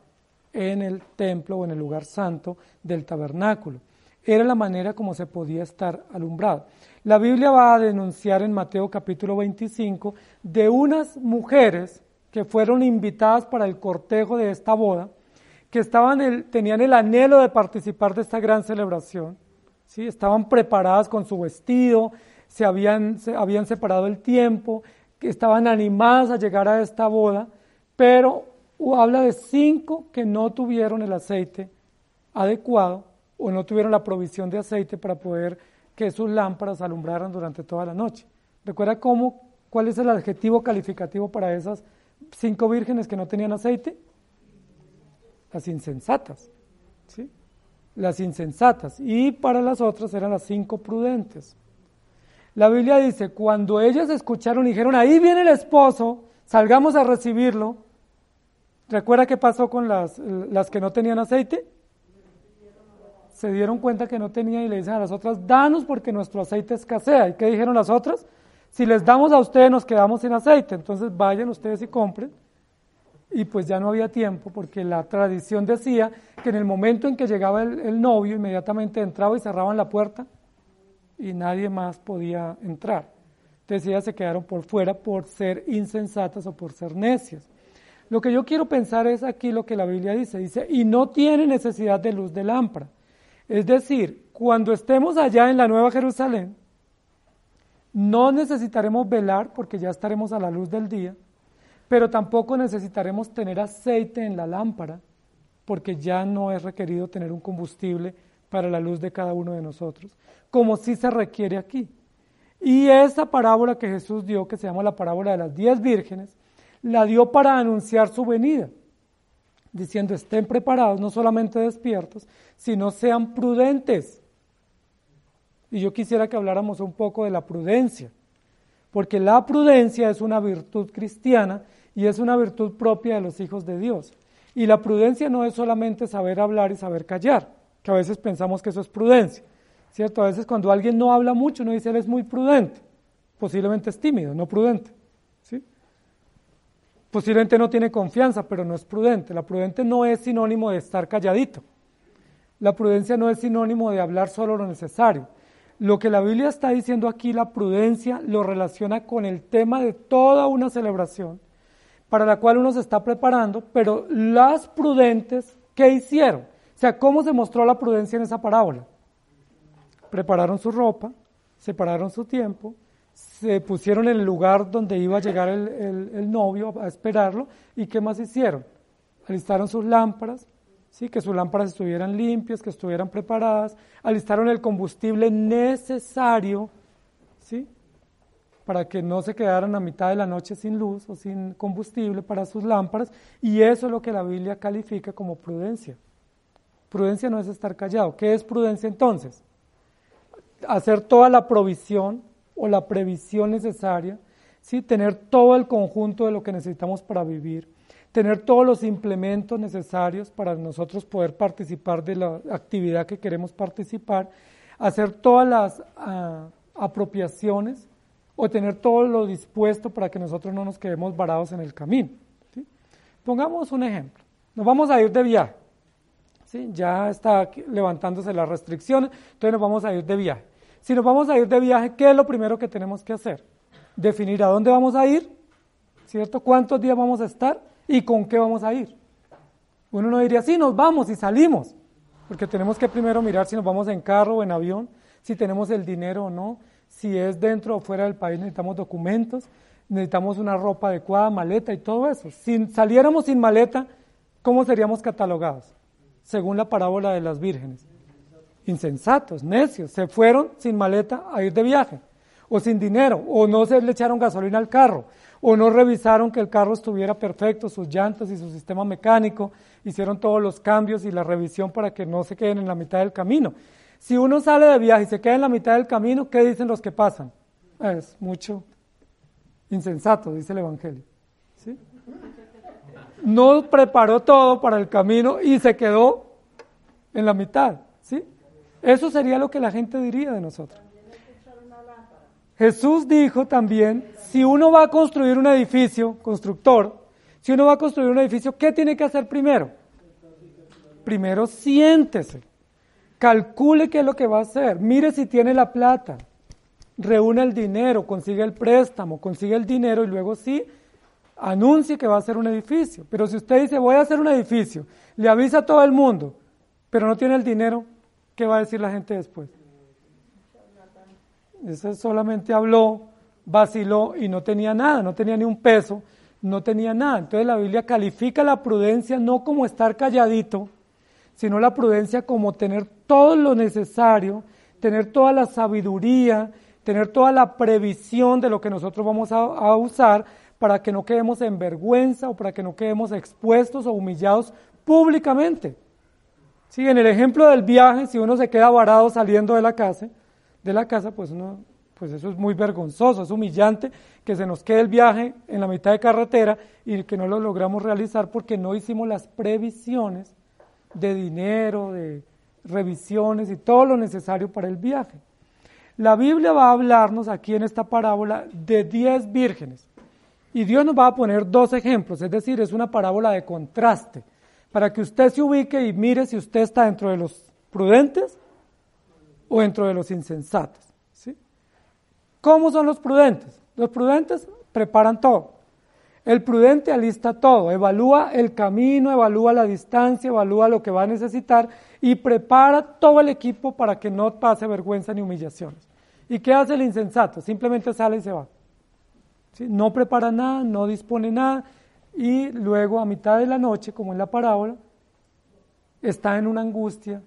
en el templo o en el lugar santo del tabernáculo. Era la manera como se podía estar alumbrado. La Biblia va a denunciar en Mateo capítulo 25 de unas mujeres que fueron invitadas para el cortejo de esta boda, que estaban tenían el anhelo de participar de esta gran celebración, ¿sí? estaban preparadas con su vestido, se habían, se habían separado el tiempo, que estaban animadas a llegar a esta boda, pero habla de cinco que no tuvieron el aceite adecuado o no tuvieron la provisión de aceite para poder que sus lámparas alumbraran durante toda la noche. ¿Recuerda cómo, cuál es el adjetivo calificativo para esas cinco vírgenes que no tenían aceite? Las insensatas. ¿sí? Las insensatas. Y para las otras eran las cinco prudentes. La Biblia dice, cuando ellas escucharon y dijeron, ahí viene el esposo, salgamos a recibirlo. ¿Recuerda qué pasó con las, las que no tenían aceite? se dieron cuenta que no tenían y le dicen a las otras, danos porque nuestro aceite escasea. ¿Y qué dijeron las otras? Si les damos a ustedes nos quedamos sin aceite, entonces vayan ustedes y compren. Y pues ya no había tiempo porque la tradición decía que en el momento en que llegaba el, novio inmediatamente entraba y cerraban la puerta y nadie más podía entrar. Entonces ellas se quedaron por fuera por ser insensatas o por ser necias. Lo que yo quiero pensar es aquí lo que la Biblia dice. Dice, y no tiene necesidad de luz de lámpara es decir, cuando estemos allá en la Nueva Jerusalén, no necesitaremos velar porque ya estaremos a la luz del día, pero tampoco necesitaremos tener aceite en la lámpara porque ya no es requerido tener un combustible para la luz de cada uno de nosotros, como sí se requiere aquí. Y esa parábola que Jesús dio, que se llama la parábola de las diez vírgenes, la dio para anunciar su venida diciendo estén preparados, no solamente despiertos, sino sean prudentes. Y yo quisiera que habláramos un poco de la prudencia, porque la prudencia es una virtud cristiana y es una virtud propia de los hijos de Dios. Y la prudencia no es solamente saber hablar y saber callar, que a veces pensamos que eso es prudencia, ¿cierto? A veces cuando alguien no habla mucho, uno dice él es muy prudente, posiblemente es tímido, no prudente. Posiblemente no tiene confianza, pero no es prudente. La prudente no es sinónimo de estar calladito. La prudencia no es sinónimo de hablar solo lo necesario. Lo que la Biblia está diciendo aquí, la prudencia, lo relaciona con el tema de toda una celebración para la cual uno se está preparando, pero las prudentes, ¿qué hicieron? Sea, ¿cómo se mostró la prudencia en esa parábola? Prepararon su ropa, separaron su tiempo, se pusieron en el lugar donde iba a llegar el, novio a esperarlo y ¿qué más hicieron? Alistaron sus lámparas, ¿sí? que sus lámparas estuvieran limpias, que estuvieran preparadas, alistaron el combustible necesario ¿sí? para que no se quedaran a mitad de la noche sin luz o sin combustible para sus lámparas y eso es lo que la Biblia califica como prudencia. Prudencia no es estar callado. ¿Qué es prudencia entonces? Hacer toda la provisión o la previsión necesaria, ¿sí? tener todo el conjunto de lo que necesitamos para vivir, tener todos los implementos necesarios para nosotros poder participar de la actividad que queremos participar, hacer todas las ah, apropiaciones o tener todo lo dispuesto para que nosotros no nos quedemos varados en el camino. Pongamos un ejemplo. Nos vamos a ir de viaje. Ya está levantándose las restricciones, entonces nos vamos a ir de viaje. Si nos vamos a ir de viaje, ¿qué es lo primero que tenemos que hacer? Definir a dónde vamos a ir, ¿cierto? ¿Cuántos días vamos a estar y con qué vamos a ir? Uno no diría, sí, nos vamos y salimos, porque tenemos que primero mirar si nos vamos en carro o en avión, si tenemos el dinero o no, si es dentro o fuera del país necesitamos documentos, necesitamos una ropa adecuada, maleta y todo eso. Si saliéramos sin maleta, ¿cómo seríamos catalogados? Según la parábola de las vírgenes? Insensatos, necios, se fueron sin maleta a ir de viaje, o sin dinero, o no se le echaron gasolina al carro, o no revisaron que el carro estuviera perfecto, sus llantas y su sistema mecánico, hicieron todos los cambios y la revisión para que no se queden en la mitad del camino. Si uno sale de viaje y se queda en la mitad del camino, ¿qué dicen los que pasan? Es mucho insensato, dice el Evangelio. ¿sí? No preparó todo para el camino y se quedó en la mitad. ¿sí? Eso sería lo que la gente diría de nosotros. Jesús dijo también, si uno va a construir un edificio, constructor, si uno va a construir un edificio, ¿qué tiene que hacer primero? Primero siéntese, calcule qué es lo que va a hacer, mire si tiene la plata, reúne el dinero, consigue el préstamo, consigue el dinero y luego sí anuncie que va a hacer un edificio. Pero si usted dice voy a hacer un edificio, le avisa a todo el mundo, pero no tiene el dinero, ¿qué va a decir la gente después? Ese solamente habló, vaciló y no tenía nada, no tenía ni un peso, no tenía nada. Entonces la Biblia califica la prudencia no como estar calladito, sino la prudencia como tener todo lo necesario, tener toda la sabiduría, tener toda la previsión de lo que nosotros vamos a, usar para que no quedemos en vergüenza o para que no quedemos expuestos o humillados públicamente. Sí, en el ejemplo del viaje, si uno se queda varado saliendo de la casa, de la casa, pues uno, pues eso es muy vergonzoso, es humillante que se nos quede el viaje en la mitad de carretera y que no lo logramos realizar porque no hicimos las previsiones de dinero, de revisiones y todo lo necesario para el viaje. La Biblia va a hablarnos aquí en esta parábola de diez vírgenes y Dios nos va a poner dos ejemplos, es decir, es una parábola de contraste para que usted se ubique y mire si usted está dentro de los prudentes o dentro de los insensatos. ¿sí? ¿Cómo son los prudentes? Los prudentes preparan todo. El prudente alista todo, evalúa el camino, evalúa la distancia, evalúa lo que va a necesitar y prepara todo el equipo para que no pase vergüenza ni humillaciones. ¿Y qué hace el insensato? Simplemente sale y se va. No prepara nada, no dispone nada y luego a mitad de la noche, como en la parábola, está en una angustia,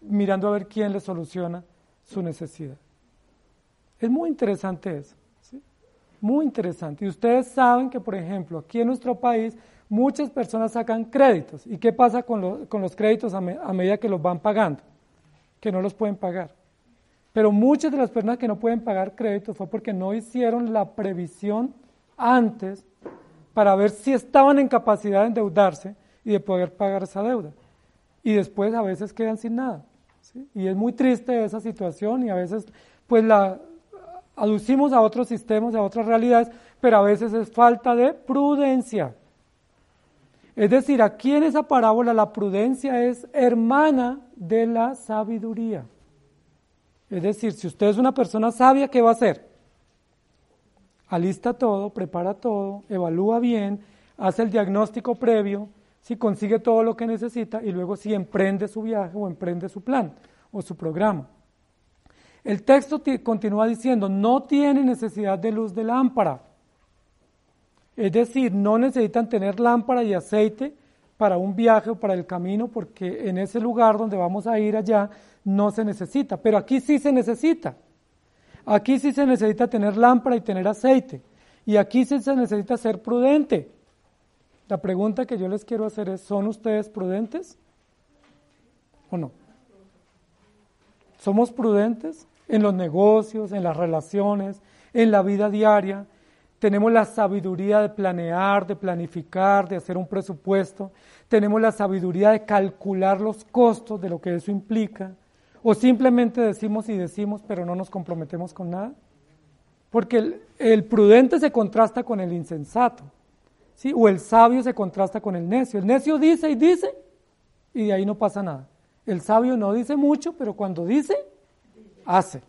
mirando a ver quién le soluciona su necesidad. Es muy interesante eso, muy interesante. Y ustedes saben que, por ejemplo, aquí en nuestro país muchas personas sacan créditos. ¿Y qué pasa con, con los créditos a medida que los van pagando? Que no los pueden pagar. Pero muchas de las personas que no pueden pagar créditos fue porque no hicieron la previsión antes para ver si estaban en capacidad de endeudarse y de poder pagar esa deuda. Y después a veces quedan sin nada. Y es muy triste esa situación y a veces pues la aducimos a otros sistemas, a otras realidades, pero a veces es falta de prudencia. Es decir, aquí en esa parábola la prudencia es hermana de la sabiduría. Es decir, si usted es una persona sabia, ¿qué va a hacer? Alista todo, prepara todo, evalúa bien, hace el diagnóstico previo, si consigue todo lo que necesita y luego si emprende su viaje o emprende su plan o su programa. El texto continúa diciendo, no tiene necesidad de luz de lámpara. Es decir, no necesitan tener lámpara y aceite para un viaje o para el camino, porque en ese lugar donde vamos a ir allá no se necesita. Pero aquí sí se necesita. Aquí sí se necesita tener lámpara y tener aceite. Y aquí sí se necesita ser prudente. La pregunta que yo les quiero hacer es, ¿son ustedes prudentes o no? ¿Somos prudentes en los negocios, en las relaciones, en la vida diaria? Tenemos la sabiduría de planear, de planificar, de hacer un presupuesto. Tenemos la sabiduría de calcular los costos de lo que eso implica. O simplemente decimos y decimos, pero no nos comprometemos con nada. Porque el, prudente se contrasta con el insensato. ¿sí? O el sabio se contrasta con el necio. El necio dice y dice y de ahí no pasa nada. El sabio no dice mucho, pero cuando dice, hace.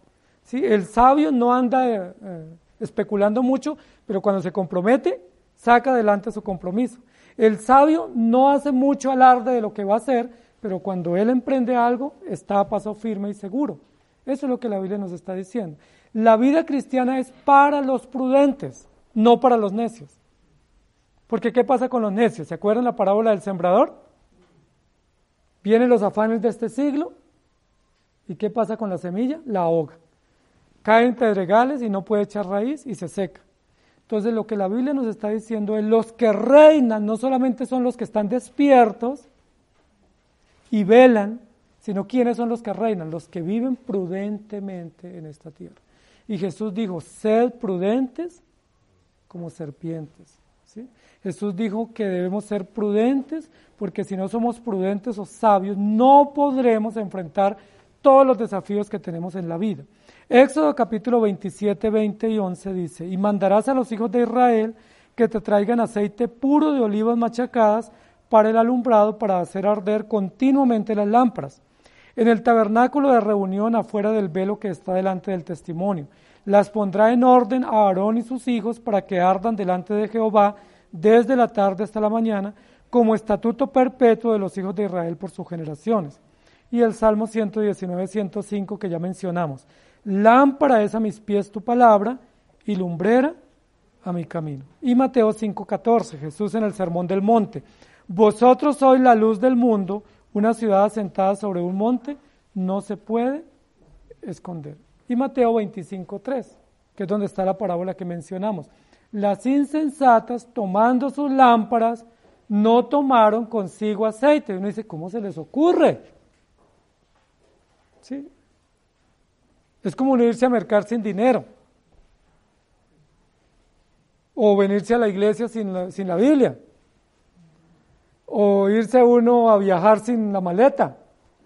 ¿sí? El sabio no anda eh, eh, especulando mucho, pero cuando se compromete, saca adelante su compromiso. El sabio no hace mucho alarde de lo que va a hacer, pero cuando él emprende algo, está a paso firme y seguro. Eso es lo que la Biblia nos está diciendo. La vida cristiana es para los prudentes, no para los necios. Porque ¿qué pasa con los necios? ¿Se acuerdan la parábola del sembrador? Vienen los afanes de este siglo ¿y qué pasa con la semilla? La ahoga. Cae en pedregales y no puede echar raíz y se seca. Entonces lo que la Biblia nos está diciendo es los que reinan no solamente son los que están despiertos y velan, sino quiénes son los que reinan, los que viven prudentemente en esta tierra. Y Jesús dijo, sed prudentes como serpientes. ¿sí? Jesús dijo que debemos ser prudentes porque si no somos prudentes o sabios no podremos enfrentar todos los desafíos que tenemos en la vida. Éxodo capítulo 27, 20 y 11 dice, y mandarás a los hijos de Israel que te traigan aceite puro de olivas machacadas para el alumbrado, para hacer arder continuamente las lámparas. En el tabernáculo de reunión afuera del velo que está delante del testimonio. Las pondrá en orden a Aarón y sus hijos para que ardan delante de Jehová desde la tarde hasta la mañana, como estatuto perpetuo de los hijos de Israel por sus generaciones. Y el Salmo 119, 105 que ya mencionamos. Lámpara es a mis pies tu palabra y lumbrera a mi camino. Y Mateo 5:14, Jesús en el Sermón del Monte. Vosotros sois la luz del mundo, una ciudad asentada sobre un monte no se puede esconder. Y Mateo 25:3, que es donde está la parábola que mencionamos. Las insensatas, tomando sus lámparas, no tomaron consigo aceite. Y uno dice, ¿cómo se les ocurre? ¿Sí? Es como irse a mercar sin dinero. O venirse a la iglesia sin la, sin la Biblia. O irse uno a viajar sin la maleta.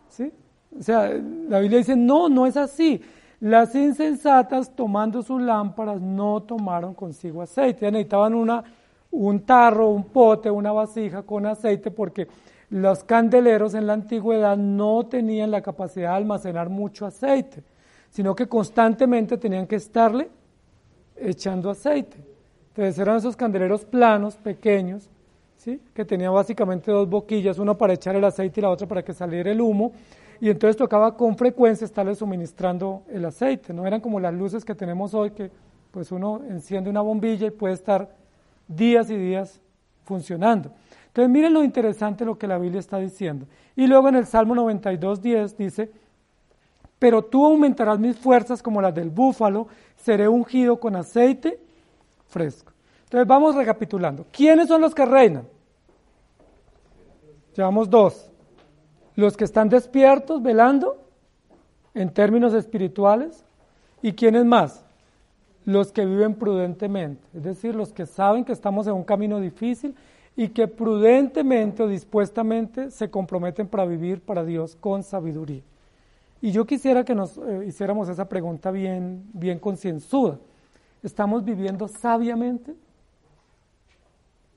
¿Sí? O sea, la Biblia dice, no, no es así. Las insensatas tomando sus lámparas no tomaron consigo aceite. necesitaban una, un tarro, un pote, una vasija con aceite porque los candeleros en la antigüedad no tenían la capacidad de almacenar mucho aceite, sino que constantemente tenían que estarle echando aceite. Entonces eran esos candeleros planos, pequeños, que tenían básicamente dos boquillas, una para echar el aceite y la otra para que saliera el humo, y entonces tocaba con frecuencia estarle suministrando el aceite, no eran como las luces que tenemos hoy que pues uno enciende una bombilla y puede estar días y días funcionando. Entonces miren lo interesante lo que la Biblia está diciendo. Y luego en el Salmo 92.10 dice, pero tú aumentarás mis fuerzas como las del búfalo, seré ungido con aceite fresco. Entonces vamos recapitulando. ¿Quiénes son los que reinan? Llevamos dos. Los que están despiertos, velando, en términos espirituales. ¿Y quiénes más? Los que viven prudentemente, es decir, los que saben que estamos en un camino difícil y que prudentemente o dispuestamente se comprometen para vivir para Dios con sabiduría. Y yo quisiera que nos eh, hiciéramos esa pregunta bien, bien concienzuda. ¿Estamos viviendo sabiamente?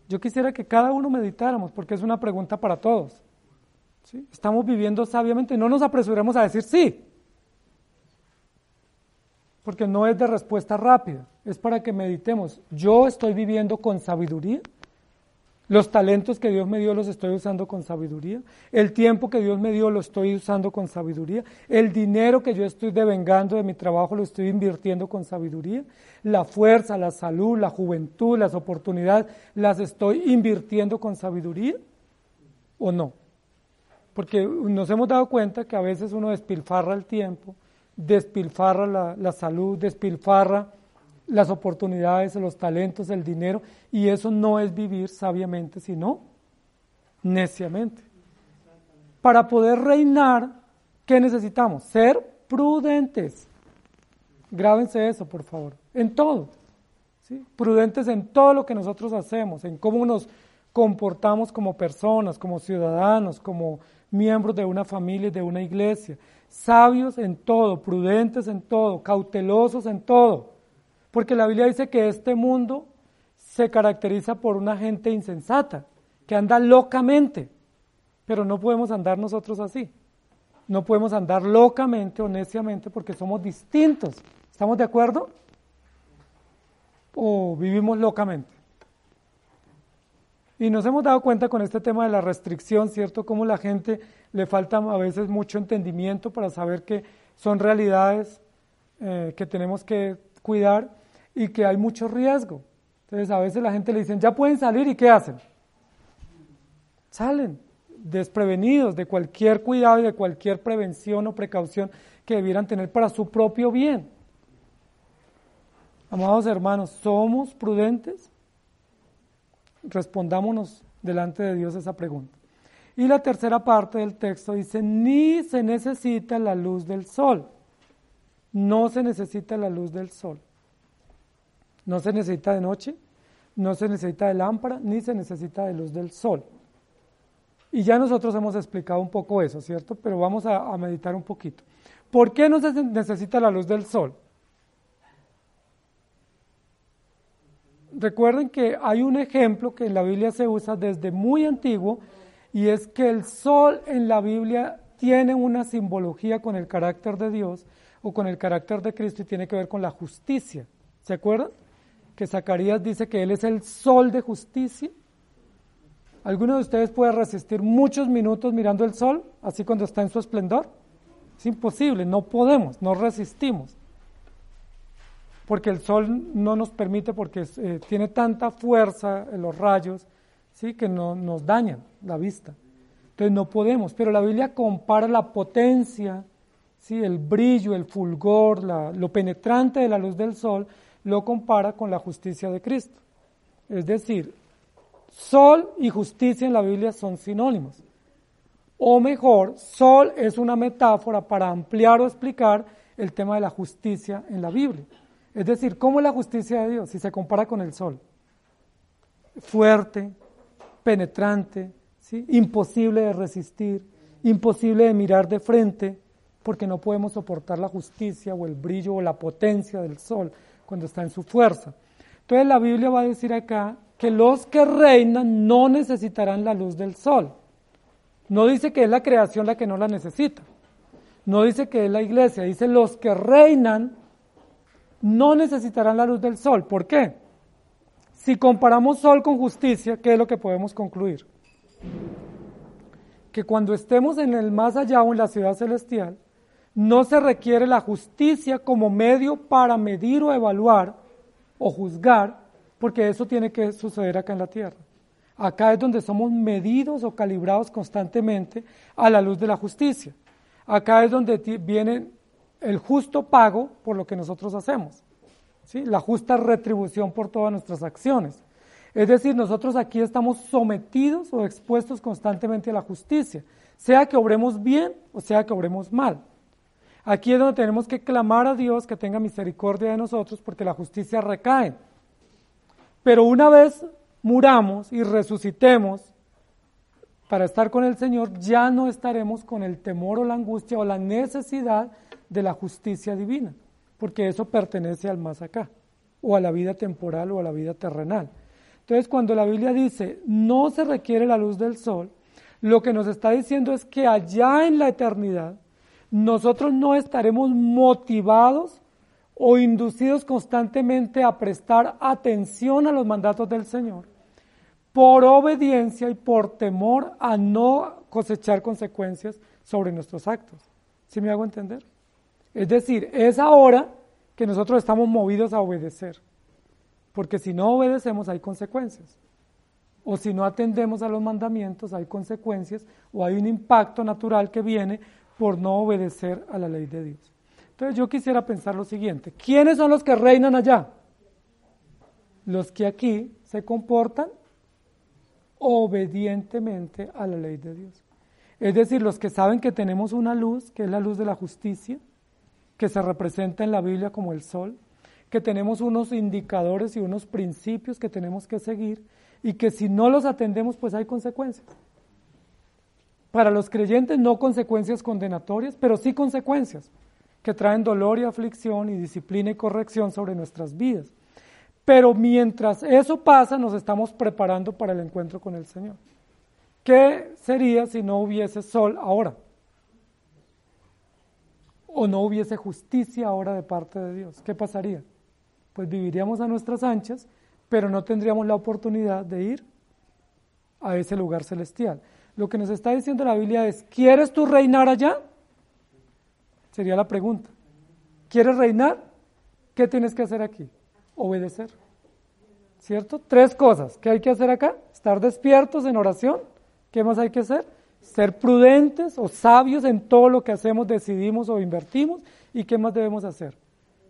Yo quisiera que cada uno meditáramos, porque es una pregunta para todos. ¿Estamos viviendo sabiamente? No nos apresuremos a decir sí, porque no es de respuesta rápida, es para que meditemos. ¿Yo estoy viviendo con sabiduría? Los talentos que Dios me dio los estoy usando con sabiduría. El tiempo que Dios me dio lo estoy usando con sabiduría. El dinero que yo estoy devengando de mi trabajo lo estoy invirtiendo con sabiduría. La fuerza, la salud, la juventud, las oportunidades, las estoy invirtiendo con sabiduría o no. Porque nos hemos dado cuenta que a veces uno despilfarra el tiempo, despilfarra la, la salud, despilfarra las oportunidades, los talentos, el dinero, y eso no es vivir sabiamente, sino neciamente. Para poder reinar, ¿qué necesitamos? Ser prudentes. Grábense eso, por favor, en todo. Prudentes en todo lo que nosotros hacemos, en cómo nos comportamos como personas, como ciudadanos, como miembros de una familia y de una iglesia. Sabios en todo, prudentes en todo, cautelosos en todo. Porque la Biblia dice que este mundo se caracteriza por una gente insensata, que anda locamente, pero no podemos andar nosotros así. No podemos andar locamente o neciamente porque somos distintos. ¿Estamos de acuerdo? ¿O vivimos locamente? Y nos hemos dado cuenta con este tema de la restricción, ¿cierto? Cómo la gente le falta a veces mucho entendimiento para saber que son realidades eh, que tenemos que cuidar y que hay mucho riesgo. Entonces a veces la gente le dicen, ya pueden salir y ¿qué hacen? Salen, desprevenidos de cualquier cuidado y de cualquier prevención o precaución que debieran tener para su propio bien. Amados hermanos, ¿somos prudentes? Respondámonos delante de Dios esa pregunta. Y la tercera parte del texto dice, ni se necesita la luz del sol. No se necesita la luz del sol. No se necesita de noche, no se necesita de lámpara, ni se necesita de luz del sol. Y ya nosotros hemos explicado un poco eso, ¿cierto? Pero vamos a, a meditar un poquito. ¿Por qué no se necesita la luz del sol? Recuerden que hay un ejemplo que en la Biblia se usa desde muy antiguo y es que el sol en la Biblia tiene una simbología con el carácter de Dios o con el carácter de Cristo y tiene que ver con la justicia. ¿Se acuerdan? Que Zacarías dice que Él es el sol de justicia. ¿Alguno de ustedes puede resistir muchos minutos mirando el sol, así cuando está en su esplendor? Es imposible, no podemos, no resistimos. Porque el sol no nos permite, porque eh, tiene tanta fuerza en los rayos, ¿sí? que no, nos dañan la vista. Entonces no podemos, pero la Biblia compara la potencia, ¿sí? el brillo, el fulgor, lo penetrante de la luz del sol, lo compara con la justicia de Cristo. Es decir, sol y justicia en la Biblia son sinónimos. O mejor, sol es una metáfora para ampliar o explicar el tema de la justicia en la Biblia. Es decir, ¿cómo es la justicia de Dios si se compara con el sol? Fuerte, penetrante, imposible de resistir, imposible de mirar de frente, porque no podemos soportar la justicia o el brillo o la potencia del sol cuando está en su fuerza. Entonces la Biblia va a decir acá que los que reinan no necesitarán la luz del sol. No dice que es la creación la que no la necesita. No dice que es la iglesia. Dice los que reinan no necesitarán la luz del sol. ¿Por qué? Si comparamos sol con justicia, ¿qué es lo que podemos concluir? Que cuando estemos en el más allá o en la ciudad celestial, no se requiere la justicia como medio para medir o evaluar o juzgar, porque eso tiene que suceder acá en la tierra. Acá es donde somos medidos o calibrados constantemente a la luz de la justicia. Acá es donde viene el justo pago por lo que nosotros hacemos la justa retribución por todas nuestras acciones. Es decir, nosotros aquí estamos sometidos o expuestos constantemente a la justicia, sea que obremos bien o sea que obremos mal. Aquí es donde tenemos que clamar a Dios que tenga misericordia de nosotros porque la justicia recae. Pero una vez muramos y resucitemos para estar con el Señor, ya no estaremos con el temor o la angustia o la necesidad de la justicia divina porque eso pertenece al más acá, o a la vida temporal o a la vida terrenal. Entonces, cuando la Biblia dice no se requiere la luz del sol, lo que nos está diciendo es que allá en la eternidad nosotros no estaremos motivados o inducidos constantemente a prestar atención a los mandatos del Señor por obediencia y por temor a no cosechar consecuencias sobre nuestros actos. ¿Sí me hago entender? Es decir, es ahora que nosotros estamos movidos a obedecer, porque si no obedecemos hay consecuencias. O si no atendemos a los mandamientos hay consecuencias o hay un impacto natural que viene por no obedecer a la ley de Dios. Entonces yo quisiera pensar lo siguiente, ¿quiénes son los que reinan allá? Los que aquí se comportan obedientemente a la ley de Dios. Es decir, los que saben que tenemos una luz, que es la luz de la justicia, que se representa en la Biblia como el sol, que tenemos unos indicadores y unos principios que tenemos que seguir y que si no los atendemos pues hay consecuencias. Para los creyentes no consecuencias condenatorias, pero sí consecuencias que traen dolor y aflicción y disciplina y corrección sobre nuestras vidas. Pero mientras eso pasa nos estamos preparando para el encuentro con el Señor. ¿Qué sería si no hubiese sol ahora? o no hubiese justicia ahora de parte de Dios, ¿qué pasaría? Pues viviríamos a nuestras anchas, pero no tendríamos la oportunidad de ir a ese lugar celestial. Lo que nos está diciendo la Biblia es, ¿quieres tú reinar allá? Sería la pregunta. ¿Quieres reinar? ¿Qué tienes que hacer aquí? Obedecer. ¿Cierto? Tres cosas. ¿Qué hay que hacer acá? Estar despiertos en oración. ¿Qué más hay que hacer? ser prudentes o sabios en todo lo que hacemos, decidimos o invertimos. ¿Y qué más debemos hacer?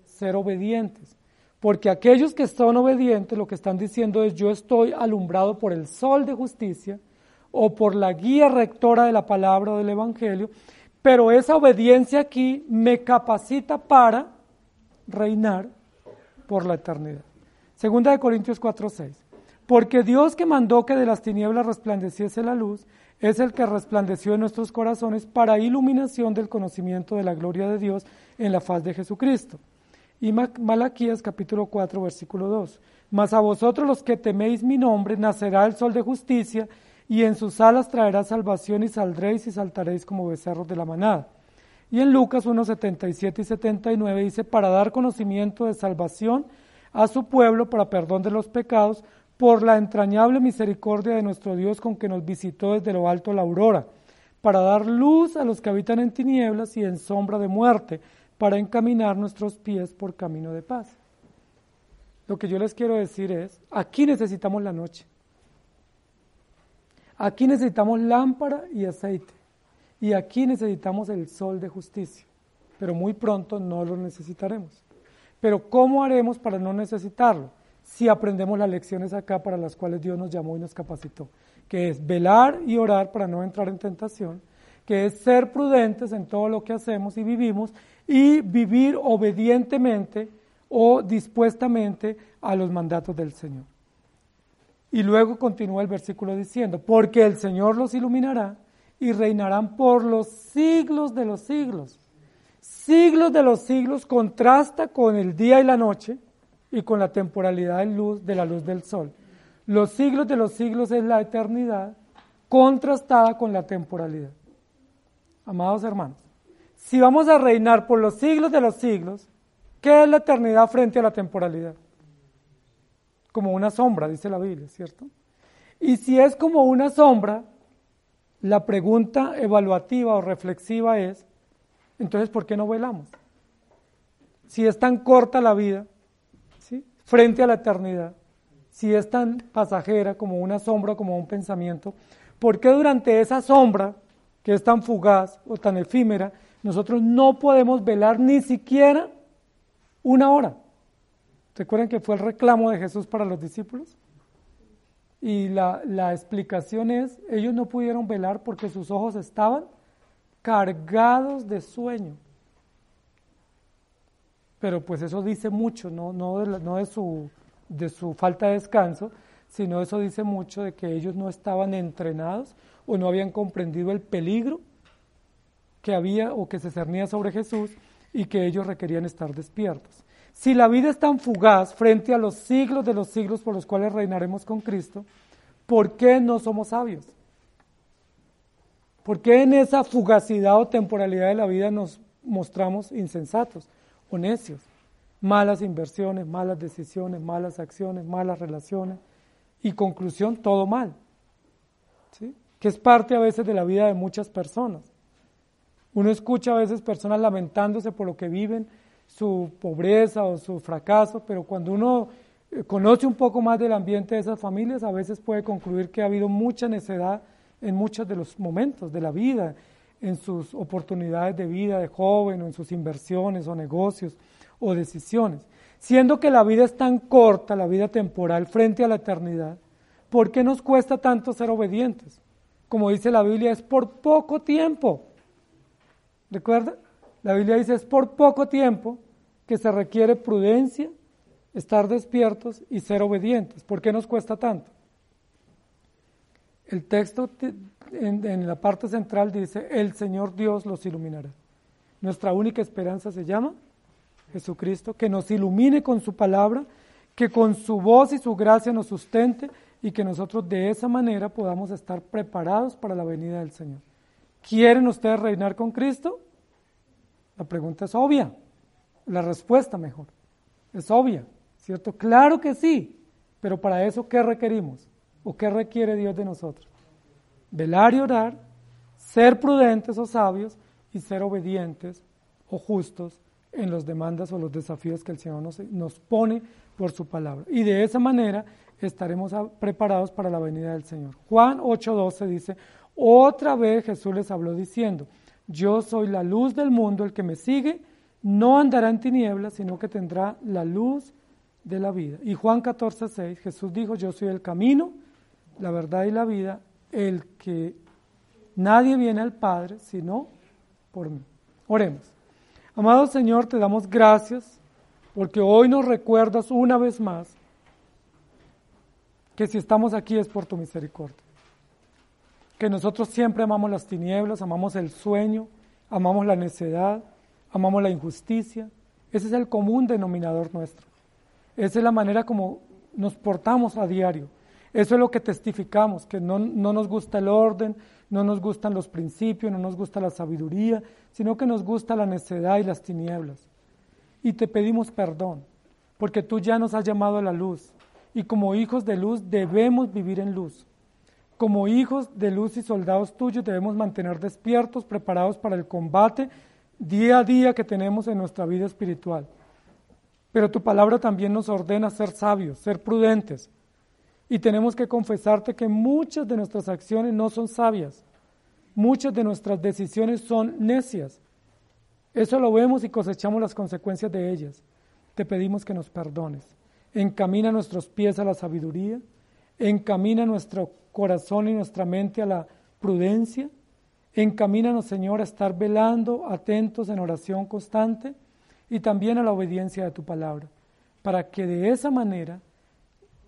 Ser obedientes. Porque aquellos que son obedientes lo que están diciendo es yo estoy alumbrado por el sol de justicia o por la guía rectora de la palabra del Evangelio, pero esa obediencia aquí me capacita para reinar por la eternidad. Segunda de Corintios 4:6. Porque Dios que mandó que de las tinieblas resplandeciese la luz, es el que resplandeció en nuestros corazones para iluminación del conocimiento de la gloria de Dios en la faz de Jesucristo. Y Malaquías capítulo 4 versículo 2. Mas a vosotros los que teméis mi nombre, nacerá el sol de justicia, y en sus alas traerá salvación y saldréis y saltaréis como becerros de la manada. Y en Lucas 1, 77 y 79 dice, para dar conocimiento de salvación a su pueblo para perdón de los pecados, por la entrañable misericordia de nuestro Dios con que nos visitó desde lo alto la aurora, para dar luz a los que habitan en tinieblas y en sombra de muerte, para encaminar nuestros pies por camino de paz. Lo que yo les quiero decir es, aquí necesitamos la noche. Aquí necesitamos lámpara y aceite. Y aquí necesitamos el sol de justicia. Pero muy pronto no lo necesitaremos. Pero ¿cómo haremos para no necesitarlo? Si aprendemos las lecciones acá para las cuales Dios nos llamó y nos capacitó, que es velar y orar para no entrar en tentación, que es ser prudentes en todo lo que hacemos y vivimos y vivir obedientemente o dispuestamente a los mandatos del Señor. Y luego continúa el versículo diciendo, porque el Señor los iluminará y reinarán por los siglos de los siglos. Siglos de los siglos contrasta con el día y la noche y con la temporalidad de, luz, de la luz del sol. Los siglos de los siglos es la eternidad contrastada con la temporalidad. Amados hermanos, si vamos a reinar por los siglos de los siglos, ¿qué es la eternidad frente a la temporalidad? Como una sombra, dice la Biblia, ¿cierto? Y si es como una sombra, la pregunta evaluativa o reflexiva es, entonces, ¿por qué no velamos? Si es tan corta la vida, frente a la eternidad, si es tan pasajera como una sombra, como un pensamiento, ¿por qué durante esa sombra, que es tan fugaz o tan efímera, nosotros no podemos velar ni siquiera una hora. ¿Recuerdan que fue el reclamo de Jesús para los discípulos? Y la, la, explicación es, ellos no pudieron velar porque sus ojos estaban cargados de sueño. Pero pues eso dice mucho, no, no, de, no de, su, de su falta de descanso, sino eso dice mucho de que ellos no estaban entrenados o no habían comprendido el peligro que había o que se cernía sobre Jesús y que ellos requerían estar despiertos. Si la vida es tan fugaz frente a los siglos de los siglos por los cuales reinaremos con Cristo, ¿por qué no somos sabios? ¿Por qué en esa fugacidad o temporalidad de la vida nos mostramos insensatos o necios? Malas inversiones, malas decisiones, malas acciones, malas relaciones y conclusión, todo mal. ¿sí? Que es parte a veces de la vida de muchas personas. Uno escucha a veces personas lamentándose por lo que viven, su pobreza o su fracaso, pero cuando uno eh, conoce un poco más del ambiente de esas familias, a veces puede concluir que ha habido mucha necedad en muchos de los momentos de la vida, en sus oportunidades de vida de joven o en sus inversiones o negocios o decisiones. Siendo que la vida es tan corta, la vida temporal, frente a la eternidad, ¿por qué nos cuesta tanto ser obedientes? Como dice la Biblia, es por poco tiempo. ¿Recuerda? La Biblia dice, es por poco tiempo que se requiere prudencia, estar despiertos y ser obedientes. ¿Por qué nos cuesta tanto? El texto en, la parte central dice, el Señor Dios los iluminará. Nuestra única esperanza se llama Jesucristo, que nos ilumine con su palabra, que con su voz y su gracia nos sustente y que nosotros de esa manera podamos estar preparados para la venida del Señor. ¿Quieren ustedes reinar con Cristo? La pregunta es obvia, la respuesta mejor, es obvia, ¿cierto? Claro que sí, pero para eso, ¿qué requerimos? ¿O qué requiere Dios de nosotros? Velar y orar, ser prudentes o sabios y ser obedientes o justos en los demandas o los desafíos que el Señor nos, nos pone por su palabra. Y de esa manera estaremos preparados para la venida del Señor. Juan 8:12 dice, Otra vez Jesús les habló diciendo, yo soy la luz del mundo, el que me sigue no andará en tinieblas, sino que tendrá la luz de la vida. Y Juan 14, 6, Jesús dijo, yo soy el camino, la verdad y la vida, el que nadie viene al Padre sino por mí. Oremos. Amado Señor, te damos gracias porque hoy nos recuerdas una vez más que si estamos aquí es por tu misericordia. Que nosotros siempre amamos las tinieblas, amamos el sueño, amamos la necedad, amamos la injusticia. Ese es el común denominador nuestro. Esa es la manera como nos portamos a diario. Eso es lo que testificamos, que no, no, nos gusta el orden, no nos gustan los principios, no nos gusta la sabiduría, sino que nos gusta la necedad y las tinieblas. Y te pedimos perdón, porque tú ya nos has llamado a la luz, y como hijos de luz debemos vivir en luz. Como hijos de luz y soldados tuyos debemos mantener despiertos, preparados para el combate día a día que tenemos en nuestra vida espiritual. Pero tu palabra también nos ordena ser sabios, ser prudentes. Y tenemos que confesarte que muchas de nuestras acciones no son sabias. Muchas de nuestras decisiones son necias. Eso lo vemos y cosechamos las consecuencias de ellas. Te pedimos que nos perdones encamina nuestros pies a la sabiduría, encamina nuestro corazón y nuestra mente a la prudencia, encamínanos, Señor, a estar velando, atentos en oración constante y también a la obediencia de tu palabra, para que de esa manera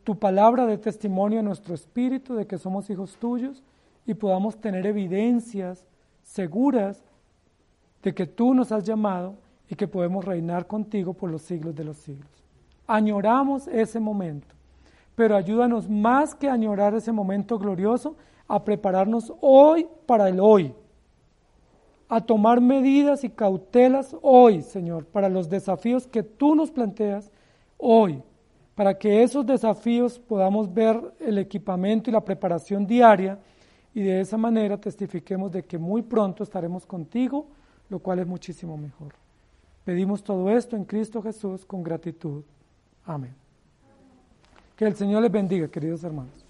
tu palabra dé testimonio a nuestro espíritu de que somos hijos tuyos y podamos tener evidencias seguras de que tú nos has llamado y que podemos reinar contigo por los siglos de los siglos. Añoramos ese momento, pero ayúdanos más que añorar ese momento glorioso, a prepararnos hoy para el hoy, a tomar medidas y cautelas hoy, Señor, para los desafíos que tú nos planteas hoy, para que esos desafíos podamos ver el equipamiento y la preparación diaria y de esa manera testifiquemos de que muy pronto estaremos contigo, lo cual es muchísimo mejor. Pedimos todo esto en Cristo Jesús con gratitud. Amén. Que el Señor les bendiga, queridos hermanos.